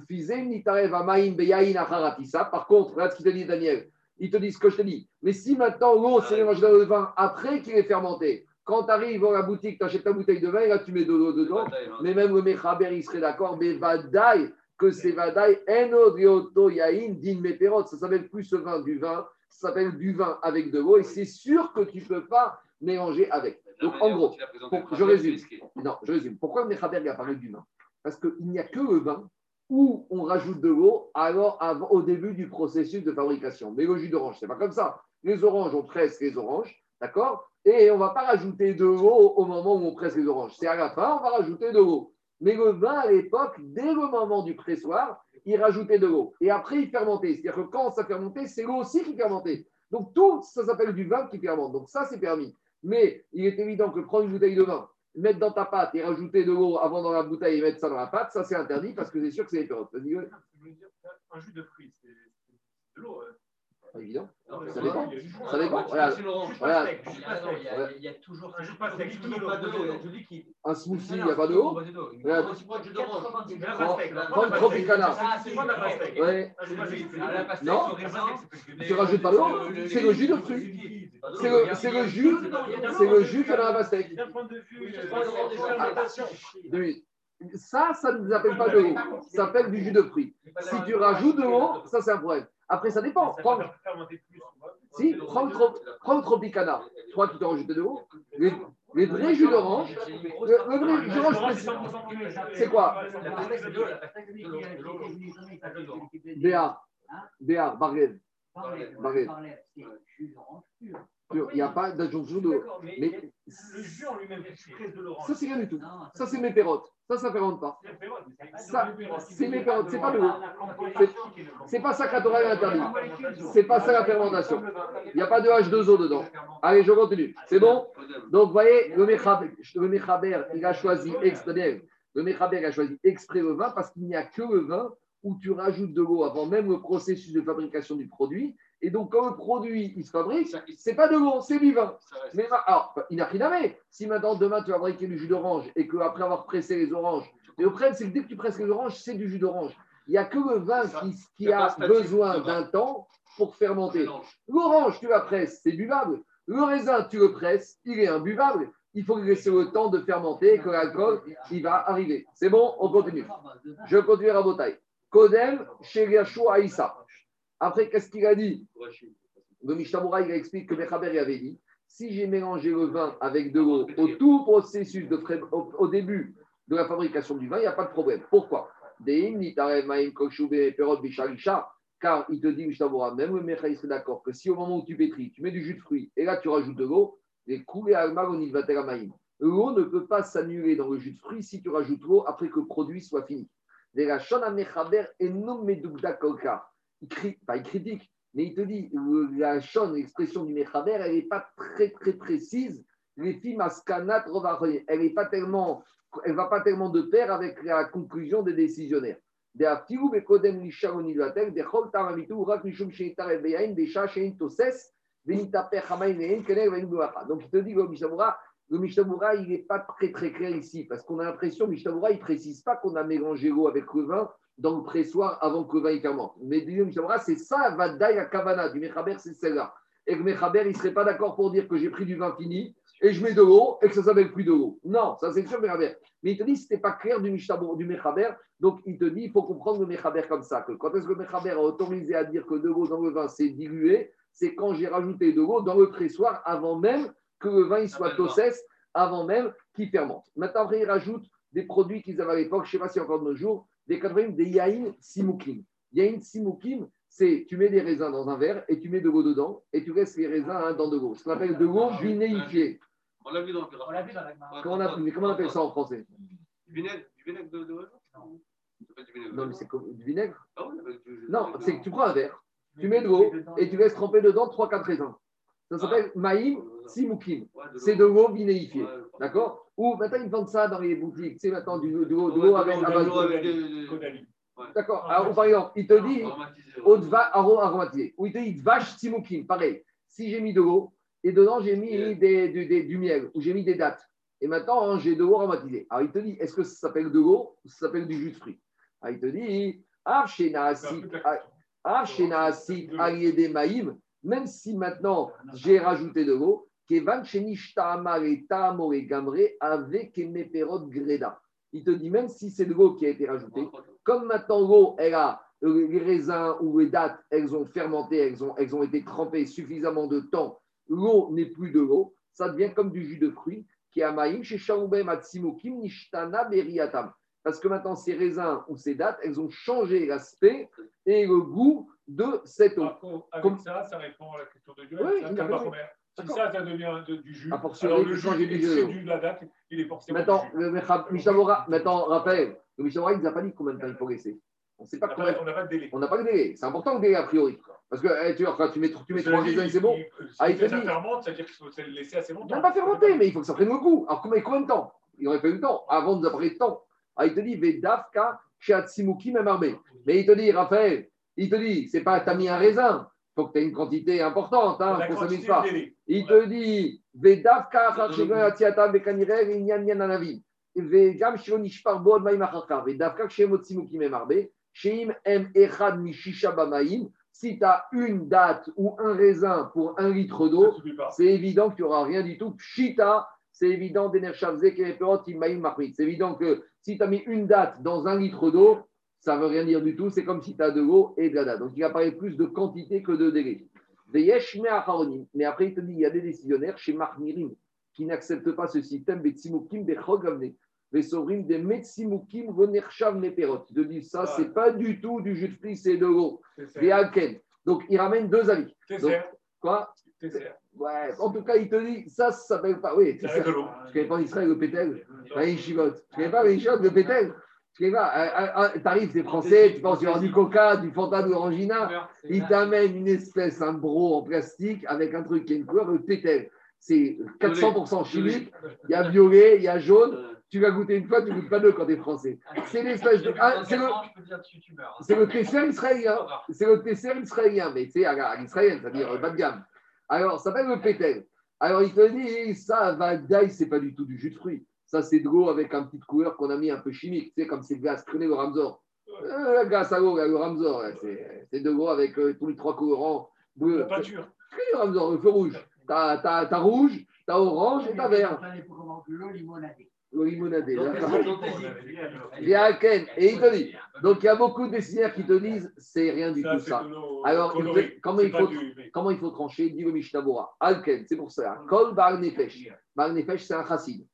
contre, regarde ce qu'il te dit Daniel. Il te dit ce que je te dis. Mais si maintenant l'eau s'est mélangée dans le vin après qu'il est fermenté, quand tu arrives dans la boutique, tu achètes ta bouteille de vin et là tu mets de l'eau dedans, hein. mais même le Mechaber, il serait d'accord, mais Vadaï, que c'est Vadaï, Enodrioto Yain, Din Meperot, ça s'appelle plus ce vin du vin, ça s'appelle du vin avec de l'eau, et c'est sûr que tu ne peux pas mélanger avec. Donc en gros, pour- je résume. non, je résume. Pourquoi le Mechaber il a parlé du vin? Parce qu'il n'y a que le vin où on rajoute de l'eau alors avant, au début du processus de fabrication. Mais le jus d'orange, c'est pas comme ça. Les oranges, on presse les oranges, d'accord? Et on ne va pas rajouter de l'eau au moment où on presse les oranges. C'est à la fin, on va rajouter de l'eau. Mais le vin, à l'époque, dès le moment du pressoir, il rajoutait de l'eau. Et après, il fermentait. C'est-à-dire que quand ça fermentait, c'est l'eau aussi qui fermentait. Donc tout, ça s'appelle du vin qui fermente. Donc ça, c'est permis. Mais il est évident que prendre une bouteille de vin, mettre dans ta pâte et rajouter de l'eau avant dans la bouteille et mettre ça dans la pâte, ça c'est interdit parce que c'est sûr que c'est dire, un jus de fruits, c'est de l'eau. hein. Pas évident. Non, Ça c'est dépend. Ça dépend. Il y a- toujours. Un jus pas sec, Il n'y a pas de l'eau, il y a du liquide. Un smoothie, il n'y a pas de le la Tropicana. Ah. Ah. Ah, Non. Tu rajoutes pas l'eau, c'est le jus de fruits. C'est le, jus, c'est le jus qu'il y a dans la pastèque. D'un point Ça, ça ne s'appelle pas de l'eau. Ça s'appelle du jus de fruits. Si tu rajoutes de l'eau, ça c'est un problème. Après, ça dépend. Prends, si, prends le, tro- prends Tropicana. Je crois que tu t'en rajouté de l'eau. Les, les vrais jus d'orange, le, le vrai jus d'orange, précis- C'est quoi? Béa, Béa, Barguel. Il n'y a pas d'adjonction d'eau. D'accord, mais Mais le jus en lui-même, de l'orange. ça, c'est rien du tout. Ça, c'est mes pérottes. Ça, ça ne fermente pas. Ça, c'est mes pérottes, c'est pas de l'eau. C'est- pas ça qu'Atora est interdit. C'est pas ça la fermentation. Il n'y a pas de H2O dedans. Allez, je continue. C'est bon Donc, vous voyez, le le Mechaber, il a choisi exprès, le Mechaber a choisi exprès le vin parce qu'il n'y a que le vin où tu rajoutes de l'eau avant même le processus de fabrication du produit. Et donc, quand le produit il se fabrique, c'est pas de l'eau, c'est du vin. Mais alors, il n'a rien à voir. Si maintenant, demain, tu vas fabriquer du jus d'orange et qu'après avoir pressé les oranges, mais le problème, c'est que dès que tu presses les oranges, c'est du jus d'orange. Il n'y a que le vin Ça, qui, a besoin d'un temps pour fermenter. L'orange, tu la presses, c'est buvable. Le raisin, tu le presses, il est imbuvable. Il faut laisser le temps de fermenter, que l'alcool, il va arriver. C'est bon, on continue. Je continue à Rabotai. Kodem, chez Yashua Aïssa. Après, qu'est-ce qu'il a dit Le Mishnah il explique que Mechaber avait dit si j'ai mélangé le vin avec de l'eau au tout processus de fra- au, au début de la fabrication du vin, il n'y a pas de problème. Pourquoi? Car il te dit, Mishnah même le Mechaï serait d'accord que si au moment où tu pétris, tu mets du jus de fruits et là tu rajoutes de l'eau, les coulées alma. L'eau ne peut pas s'annuler dans le jus de fruits si tu rajoutes l'eau après que le produit soit fini. De la Shana Mechaber et Medugda Kolka. Il, critique, mais il te dit, euh, la Shon, l'expression du Mechaber, elle n'est pas très très précise. Les rovaroye. Elle n'est pas tellement, elle va pas tellement de pair avec la conclusion des décisionnaires. Donc il te dit, le Mishnah le Mishnah il n'est pas très très clair ici, parce qu'on a l'impression, Mishnah il ne précise pas qu'on a mélangé l'eau avec le vin dans le pressoir avant que le vin fermente. Mais le Mishnah c'est ça, Vadaï la Kavana, du Mechaber, c'est celle-là. Et le Mechaber, il ne serait pas d'accord pour dire que j'ai pris du vin fini et je mets de l'eau et que ça s'appelle plus de l'eau. Non, ça c'est sûr, Mechaber. Mais il te dit, ce n'était pas clair du Mechaber, donc il te dit, il faut comprendre le Mechaber comme ça, que quand est-ce que le Mechaber a autorisé à dire que de l'eau dans le vin c'est dilué, c'est quand j'ai rajouté de l'eau dans le pressoir avant même que le vin il soit tossès, avant même qu'il fermente. Maintenant, après, il rajoute des produits qu'ils avaient à l'époque, je ne sais pas si encore de nos jours, des 80, des yaïn simoukim. Yaïn simoukim, c'est tu mets des raisins dans un verre et tu mets de l'eau dedans et tu laisses les raisins hein, dans de l'eau. Ce qu'on appelle de l'eau vinéifiée. On l'a vu dans le On l'a vu dans la Comment on, appelle, mais comment on appelle ça en français? Du vinaigre, du vinaigre de, de... Non. Ça s'appelle du vinaigre. Non, mais c'est du vinaigre? Ah Non, c'est que tu prends un verre, tu mets de l'eau et tu laisses tremper dedans 3-4 raisins. Ça s'appelle maïm de C'est de l'eau vinéifiée. Ouais, D'accord Ou maintenant, ils vendent ça dans les boutiques. Tu sais, maintenant, du, de l'eau de l'eau avec. D'accord. Alors, ou par exemple, il te dit aromatisé. Ou il te dit vache simoukim. Pareil. Si j'ai mis de l'eau et dedans j'ai mis Yeah. des, du, des- du miel ou j'ai mis des dattes. Et maintenant, hein, j'ai de l'eau aromatisée. Alors, il te dit est-ce que ça s'appelle de l'eau ou ça s'appelle du jus de fruits? Alors, il te dit asit aliédé maïm. Même si maintenant j'ai rajouté de l'eau, avec greda. Il te dit même si c'est de l'eau qui a été rajoutée, comme maintenant l'eau, elle a euh, les raisins ou les dattes, elles ont fermenté, elles ont, elles ont été trempées suffisamment de temps, l'eau n'est plus de l'eau, ça devient comme du jus de fruits qui. Parce que maintenant, ces raisins ou ces dattes, elles ont changé l'aspect et le goût de cette eau. Avec Comme- ça, ça répond à la question de Oui, première. Si D'accord. ça, ça devient de- du jus. A fortiori, Alors le jus, c'est jus. du la date, il est forcément. Maintenant, le Mishnah maintenant, rappel, le Mishnah il ne nous a pas dit combien de temps il faut laisser. On n'a pas- pas de délai. On n'a pas de délai. C'est important le délai a priori. Parce que eh, tu quand tu mets, tu mets trois raisins, c'est bon. Ah, il te ça fermente, c'est-à-dire qu'il faut le laisser assez longtemps. Même pas fermenter, mais il faut que ça prenne le goût. Alors combien, combien de temps? Il aurait fallu le temps avant de nous parler de temps. Ah, il te dit Vedavka Shiatsimuki même armé. Mais il te dit, Raphaël, il te dit, c'est pas, t'as mis un raisin. Il faut que tu aies une quantité importante, hein, qu'on s'amuse pas. Il te dit. Si tu as une date ou un raisin pour un litre d'eau, c'est évident qu'il n'y aura rien du tout. Pshita, c'est évident. C'est évident que si tu as mis une date dans un litre d'eau, ça ne veut rien dire du tout. C'est comme si tu as de l'eau et de la date. Donc il parler plus de quantité que de délai. Mais après, il te dit il y a des décisionnaires chez Mahmirim qui n'acceptent pas ce système. Des Metsimukim, Vonershav, Meperot. Il te dit ça, c'est pas du tout du jus de fruits, c'est de l'eau. C'est Des alken. Donc il ramène deux avis. Tesser. Quoi? Ouais, en tout cas, il te dit, ça, ça s'appelle pas. Oui. Tu connais pas en Israël le pétel La yeshivote. Tu connais pas la le pétel Tu euh, euh, euh, T'arrives, t'es français, tu penses qu'il y aura du coca, du fanta, de l'orangina. Il t'amène une espèce, un bro en plastique avec un truc qui a une couleur, le pétel. C'est 400% chimique. Il y a violet, il y a jaune. Tu vas goûter une fois, tu goûtes pas deux quand t'es français. C'est l'espèce de. ah, c'est le, hein. c'est le israélien. C'est le tesser israélien, mais c'est à l'israélienne, c'est-à-dire Ah, bas de gamme. Alors, ça s'appelle le pétel. Alors, il te dit, ça, va d'ail, c'est pas du tout du jus de fruits. Ça, c'est de l'eau avec une petite couleur qu'on a mis un peu chimique. Tu sais, comme c'est le glace, connais le Ramsor. Euh, la glace à l'eau, le Ramsor, c'est de l'eau avec euh, tous les trois colorants bleus. La peinture. Le Ramsor, le feu rouge. T'as t'as- t'as rouge, t'as orange et t'as vert. L'eau limonadée. Le limonadé. Donc, d'accord. donc, Il y a un Ken, et il te dit. Donc, il y a beaucoup de décideurs qui te disent, c'est rien du Ça, tout ça. de l'eau Alors, comment il faut- du- mais- Comment il faut trancher? Dit le Mishnabura. Alken, c'est pour ça. Kol Bar Nefesh. Bar Nefesh, c'est un chassid.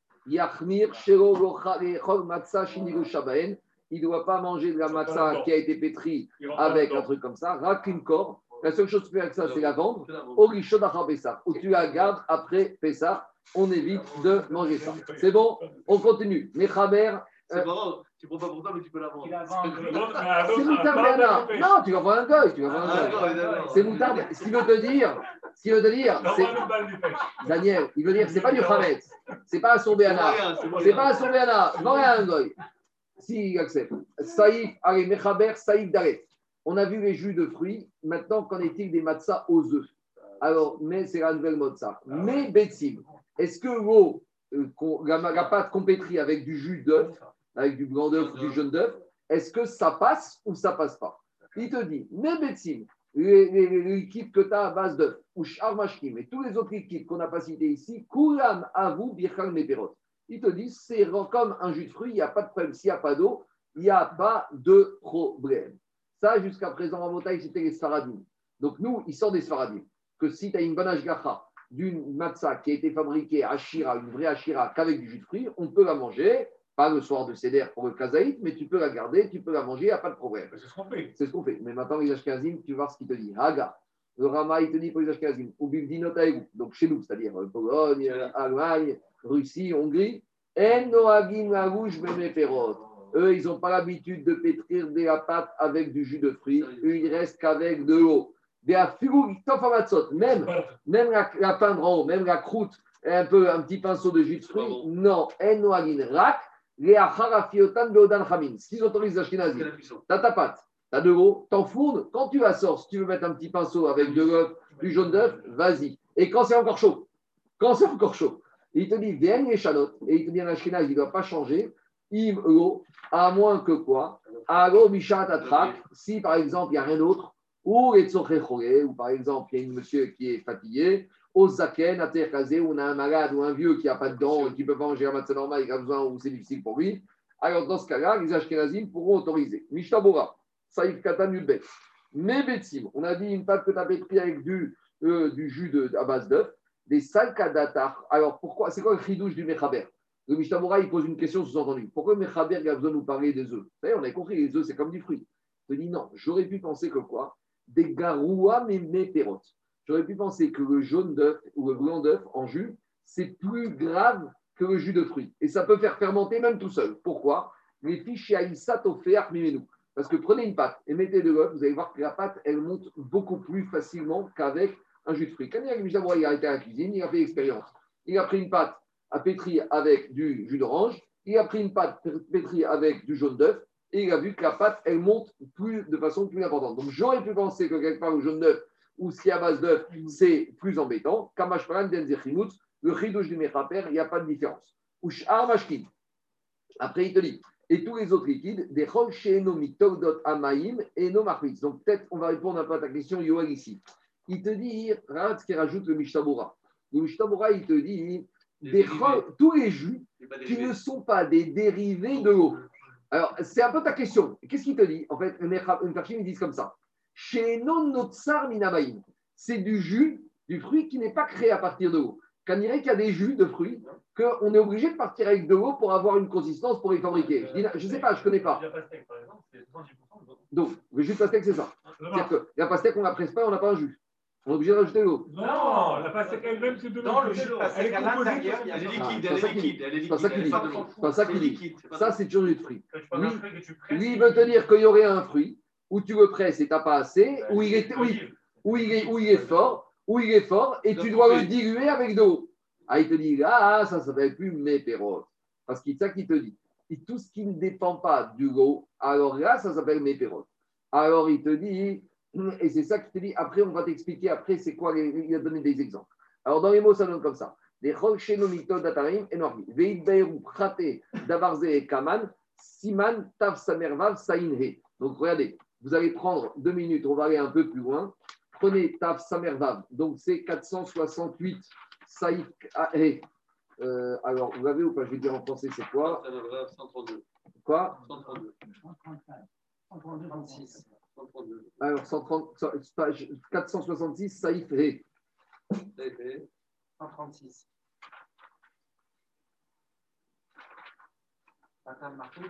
Il ne doit pas manger de la matzah qui a été pétrie avec un truc comme ça. Rakin corps. La seule chose que tu fais avec ça, c'est la vendre. Achar Pessah. Ou tu la gardes après Pessah. On évite de manger ça. C'est bon? On continue. Mechaber. C'est marrant, tu prends pas pour toi, mais tu peux la vendre. C'est moutarde. Non, tu vas voir un goy. Tu vas voir un Ah, goy. C'est moutarde. Ce qu'il veut te dire, ce qu'il veut te dire, c'est. Daniel, il veut dire que c'est pas du Hametz, c'est pas un son C'est pas un son Béana, non rien un goy. Si, il accepte. Saïf, allez, Mechaber, Saïf Daret. On a vu les jus de fruits, maintenant qu'en est-il des matzahs aux œufs? Alors, mais c'est la nouvelle mode ça. Mais Betsim, est-ce que l'eau, euh, qu'on- la, la pâte qu'on pétrit avec du jus d'œuf, avec du blanc d'œuf ou du jaune d'œuf, est-ce que ça passe ou ça passe pas? Il te dit, mais Betsim, les, les- les liquides que tu as à base d'œuf, ou Sharmashkim, et tous les autres liquides qu'on n'a pas cités ici, Kulam Avu Birchal Meperot. Il te dit, c'est comme un jus de fruits, il n'y a pas de problème. S'il n'y a pas d'eau, il n'y a pas de problème. Ça, jusqu'à présent, en montagne, c'était les Sfaradim. Donc, nous, il sort des Sfaradim. Que si tu as une bonne ashgacha d'une matzah qui a été fabriquée à Shira, une vraie Ashira, qu'avec du jus de fruits, on peut la manger, pas le soir de Seder pour le kazaït, mais tu peux la garder, tu peux la manger, il n'y a pas de problème. C'est ce qu'on fait. C'est ce qu'on fait. Mais maintenant, les Ashkenazim, tu voir ce qu'il te dit. Haga. Le Rama, il te dit pour les Ashkenazim. Ou. Donc chez nous, c'est-à-dire euh, Pologne, Allemagne, Russie, Hongrie. Eux, ils n'ont pas l'habitude de pétrir de la pâte avec du jus de fruits. Eux, ils restent qu'avec de l'eau. Des. Même, même la, la peindre en haut, même la croûte, un, peu, un petit pinceau de jus de fruits. Non. En Noagim Rak. Ce qu'ils autorisent les C'est Ashkenazim. la cuisson. T'as ta pâte, t'as de l'eau, t'enfournes. Quand tu la sors, si tu veux mettre un petit pinceau avec de l'œuf, du jaune d'œuf, vas-y. Et quand c'est encore chaud, quand c'est encore chaud, il te dit, viens les chalotes. Et il te dit, un ashkenaz, il ne doit pas changer. Im l'eau, à moins que quoi? Alo mishat atrak, si par exemple, il n'y a rien d'autre, ou les ou par exemple, il y a une monsieur qui est fatigué, au zaken, à terkazé, où on a un malade ou un vieux qui n'a pas de dents qui ne peut pas manger un matzah normal, il a besoin ou c'est difficile pour lui. Alors, dans ce cas-là, les Ashkenazim pourront autoriser. Mishtabora, Saïf Katan Yudbet. Mais Betsim, on a dit une pâte que tu avais pris avec du, euh, du jus de, à base d'œuf, des salkadatar. Alors, pourquoi C'est quoi le chidouche du Mechaber? Le Mishtabora, il pose une question sous-entendue. Pourquoi le Mechaber a besoin de nous parler des œufs? Vous savez, on a compris, les œufs, c'est comme du fruit. Je dis non, j'aurais pu penser que quoi? Des garoua mais pérotes. J'aurais pu penser que le jaune d'œuf ou le blanc d'œuf en jus, c'est plus grave que le jus de fruits. Et ça peut faire fermenter même tout seul. Pourquoi? Les Toféach Mimenu. Parce que prenez une pâte et mettez de l'eau, vous allez voir que la pâte, elle monte beaucoup plus facilement qu'avec un jus de fruits. Quand il a il a été à la cuisine, il a fait l'expérience. Il a pris une pâte à pétrir avec du jus d'orange, il a pris une pâte pétrie avec du jaune d'œuf, et il a vu que la pâte, elle monte plus, de façon plus importante. Donc j'aurais pu penser que quelque part, le jaune d'œuf ou est à base d'œuf, c'est plus embêtant. Kamashparan, Denzechimut, le chidouche du Mechaper, il n'y a pas de différence. Ou Mashkin. Après, il te dit, et tous les autres liquides, des Mitogdot Amaim et no Marmitz. Donc peut-être on va répondre un peu à ta question, Yoel, ici. Il te dit, regarde ce qu'il rajoute le Mishtabura. Le Mishtabura, il te dit, des tous les jus qui ne sont pas des dérivés de l'eau. Alors, c'est un peu ta question. Qu'est-ce qu'il te dit? En fait, une personne, ils disent comme ça. Chez non notsar minamaïm, c'est du jus, du fruit qui n'est pas créé à partir de l'eau. Quand il qu'il y a des jus de fruits qu'on est obligé de partir avec de l'eau pour avoir une consistance pour les fabriquer. Je ne sais pas, je ne connais pas. La pastèque, par exemple, c'est 70% de l'eau. Donc, le jus de pastèque, c'est ça. C'est-à-dire que la pastèque, on ne la presse pas, on n'a pas un jus. On est obligé de rajouter de l'eau. Non, la pastèque elle-même, c'est de l'eau. Non, le jus de pastèque, à l'intérieur, Elle est liquide, elle est liquide, elle est C'est pas ça qu'il liquide. dit. elle est C'est pas ça qu'il dit. Ça, c'est toujours du fruit. Lui, il veut te dire qu'il y aurait un fruit où tu le presses et pas assez, où il est, où il est, où il est fort, où il est fort, et tu dois le diluer avec de l'eau. Ah, il te dit, ah, ça ne s'appelle plus mépérote. Parce que c'est ça qu'il te dit. Et tout ce qui ne dépend pas du l'eau, alors là, ça s'appelle mépérote. Alors il te dit, et c'est ça qu'il te dit, après on va t'expliquer, après c'est quoi, il a donné des exemples. Alors dans les mots, ça donne comme ça. Donc regardez, vous allez prendre deux minutes, on va aller un peu plus loin. Prenez tav samervav, donc c'est 468 saïf. ah, eh. Euh, alors, vous l'avez ou pas? Je vais dire en français, c'est quoi? 132. Quoi? 132. 136. 132. Alors, 130, so- page 466, saïf. He. Ça a été. 136. Madame Marquis,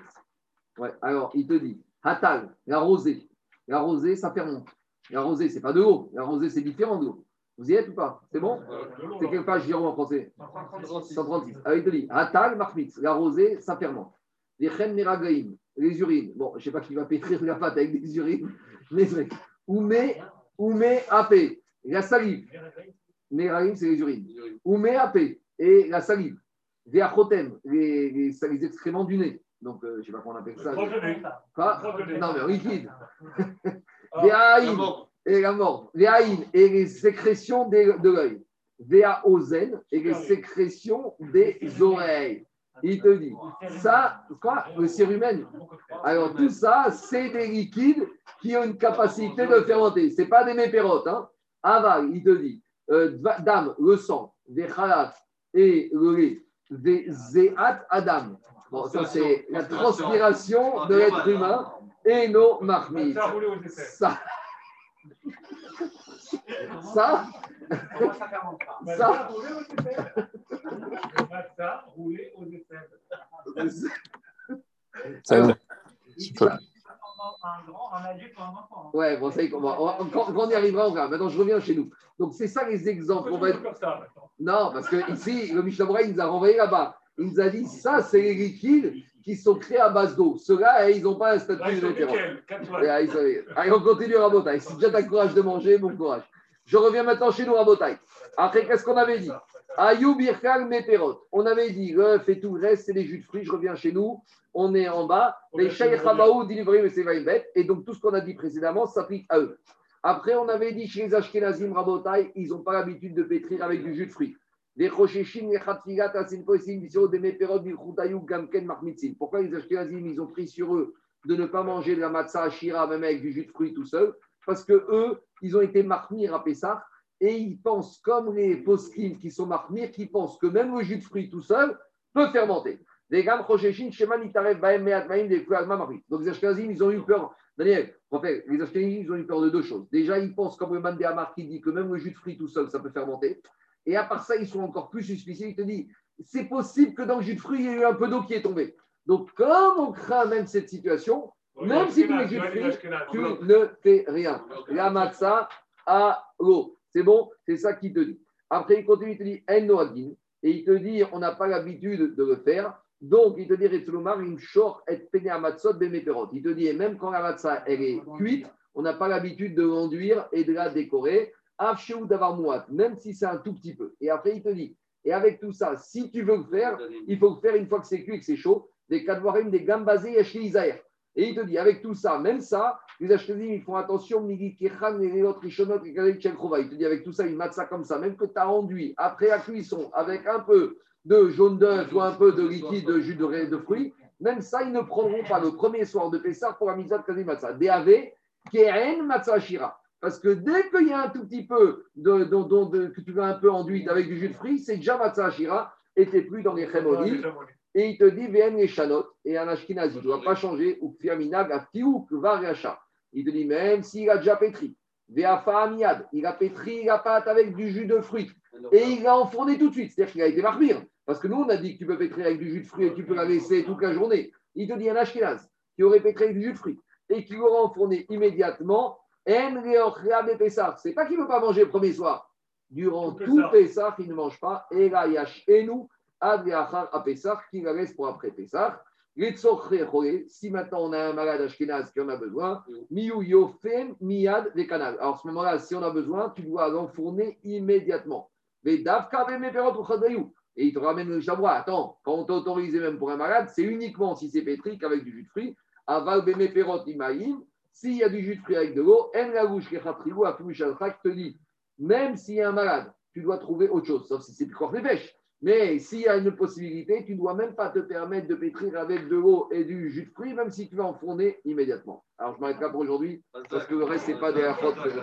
Ouais, alors, il te dit, Hatal, la rosée. La rosée, ça fermente. La rosée, c'est pas de l'eau. La rosée, c'est différent de l'eau. Vous y êtes ou pas? C'est bon? C'est quelle page, Jérôme, en français? 136. Alors, il te dit, Hatal, marmitz. La rosée, ça fermente. Les chen les urines. Bon, je ne sais pas qui va pétrir la pâte avec des urines, mais Oumé, oumé, apé. La salive. Meragaïm, c'est les urines. Oumé, apé. Et la salive. Les, les, les excréments du nez. Donc, euh, je ne sais pas comment on appelle ça. Quoi Non, mais liquide. Véaïn D'abord, et la mort. Véaïn et les sécrétions des- de l'œil. Véaozen et les sécrétions des oreilles. Il te dit, ça, quoi Le cérumen. Alors, tout ça, c'est des liquides qui ont une capacité de fermenter. Ce n'est pas des mépérotes. Hein. Aval, il te dit, euh, dame, le sang, des khalat et le lait, des zéat adam. Bon, ça, c'est la transpiration de l'être humain et nos marmites. Ça a roulé aux essais. Ça, ça, ça Ça. Un grand, un adulte un enfant. Ouais, bon, ça y est, on va- on va- quand, quand on y arrivera, on verra. Maintenant, je reviens chez nous. Donc, c'est ça les exemples. On va être-. Non, parce que ici, le Mishnah Berurah, il nous a renvoyé là-bas. Il nous a dit, ça, c'est les liquides qui sont créés à base d'eau. Ceux-là, eh, ils n'ont pas un statut de savaient. Allez, on continue, Rabotai. Si déjà tu as le courage de manger, bon courage. Je reviens maintenant chez nous, Rabotai. Après, qu'est-ce qu'on avait dit? Ayou birkal meperot. On avait dit, l'œuf et tout le reste, c'est des jus de fruits. Je reviens chez nous. On est en bas. Les Shaykh Dilivrim et Sevaïbet. Et donc, tout ce qu'on a dit précédemment s'applique à eux. Après, on avait dit chez les Ashkenazim Rabotai, ils n'ont pas l'habitude de pétrir avec du jus de fruits. Les Rosheshin, les Khatfigat, Gamken, Marmitzin. Pourquoi les Ashkenazim, ils ont pris sur eux de ne pas manger de la matzah ashira, même avec du jus de fruits tout seul? Parce que eux, ils ont été marmir à Pessah et ils pensent, comme les poskim qui sont marmir, qui pensent que même le jus de fruits tout seul peut fermenter. Les gam Rosheshin, Sheman, Itarev, Baem, des Marmit. Donc les Ashkenazim, ils ont eu peur. Daniel, en fait, les Ashkenazim, ils ont eu peur de deux choses. Déjà, ils pensent, comme le Mandé Amar qui dit que même le jus de fruits tout seul, ça peut fermenter. Et à part ça, ils sont encore plus suspicieux. Ils te disent, c'est possible que dans le jus de fruits, il y ait eu un peu d'eau qui est tombée. Donc, comme on craint même cette situation, même si tu mets jus de fruits, tu ne fais rien. La matzah à l'eau. C'est bon C'est ça qu'il te dit. Après, il continue, il te dit En. Et il te dit, on n'a pas l'habitude de le faire. Donc, il te dit. Il te dit, et même quand la matzah, elle est cuite, on n'a pas l'habitude de l'enduire et de la décorer. Même si c'est un tout petit peu. Et après, il te dit, et avec tout ça, si tu veux le faire, il faut le faire une fois que c'est cuit et que c'est chaud. Des kadvarim, des gambazés, yashli isaer. Et il te dit, avec tout ça, même ça, les Ashkenazim, ils font attention, Migi Kechan, les autres Kalei Tchelkrova. Il te dit, avec tout ça, une matzah comme ça, même que tu as enduit après la cuisson, avec un peu de jaune d'œuf ou un peu de liquide de jus de, de fruits, même ça, ils ne prendront pas le premier soir de Pessah pour la mitzvah de Kazi Matzah. DAV, Keren Shira. Parce que dès qu'il y a un tout petit peu de, de- de- de- que tu veux un peu enduite avec du jus de fruits, c'est déjà Matzah Shira et tu plus dans les Chemodis. Et il te dit, VM les chanot, et un ashkenaz, il ne doit pas changer, ou kfiaminag, a fiouk, var yacha. Il te dit, même s'il a déjà pétri, Veafa amiad, il a pétri la pâte avec du jus de fruits, et il l'a enfourné tout de suite, c'est-à-dire qu'il a été marmire. Parce que nous, on a dit que tu peux pétrir avec du jus de fruits et tu peux la laisser toute la journée. Il te dit, un ashkenaz, qui aurait pétri avec du jus de fruits, et qui l'aura enfourné immédiatement, C'est pas qu'il ne veut pas manger le premier soir. Durant Tout tout Pessah. Il ne mange pas, et la yash Ad ve'achar à Pessah, qui la laisse pour après Pessah. Si maintenant on a un malade ashkenaz qui en a besoin, miyu yofem miyad des canal. Alors à ce moment-là, si on a besoin, tu dois l'enfourner immédiatement. Et il te ramène le chamois. Attends, quand on t'a autorisé même pour un malade, c'est uniquement si c'est pétrique avec du jus de fruits. Aval bemeperot imaïm. S'il y a du jus de fruits avec de l'eau, en la afou shalchak te dit, même s'il y a un malade, tu dois trouver autre chose, sauf si c'est encore des pêches. Mais s'il y a une possibilité, tu ne dois même pas te permettre de pétrir avec de l'eau et du jus de fruits, même si tu vas enfourner immédiatement. Alors je m'arrête là pour aujourd'hui, parce que le reste, ce n'est pas des fautes que je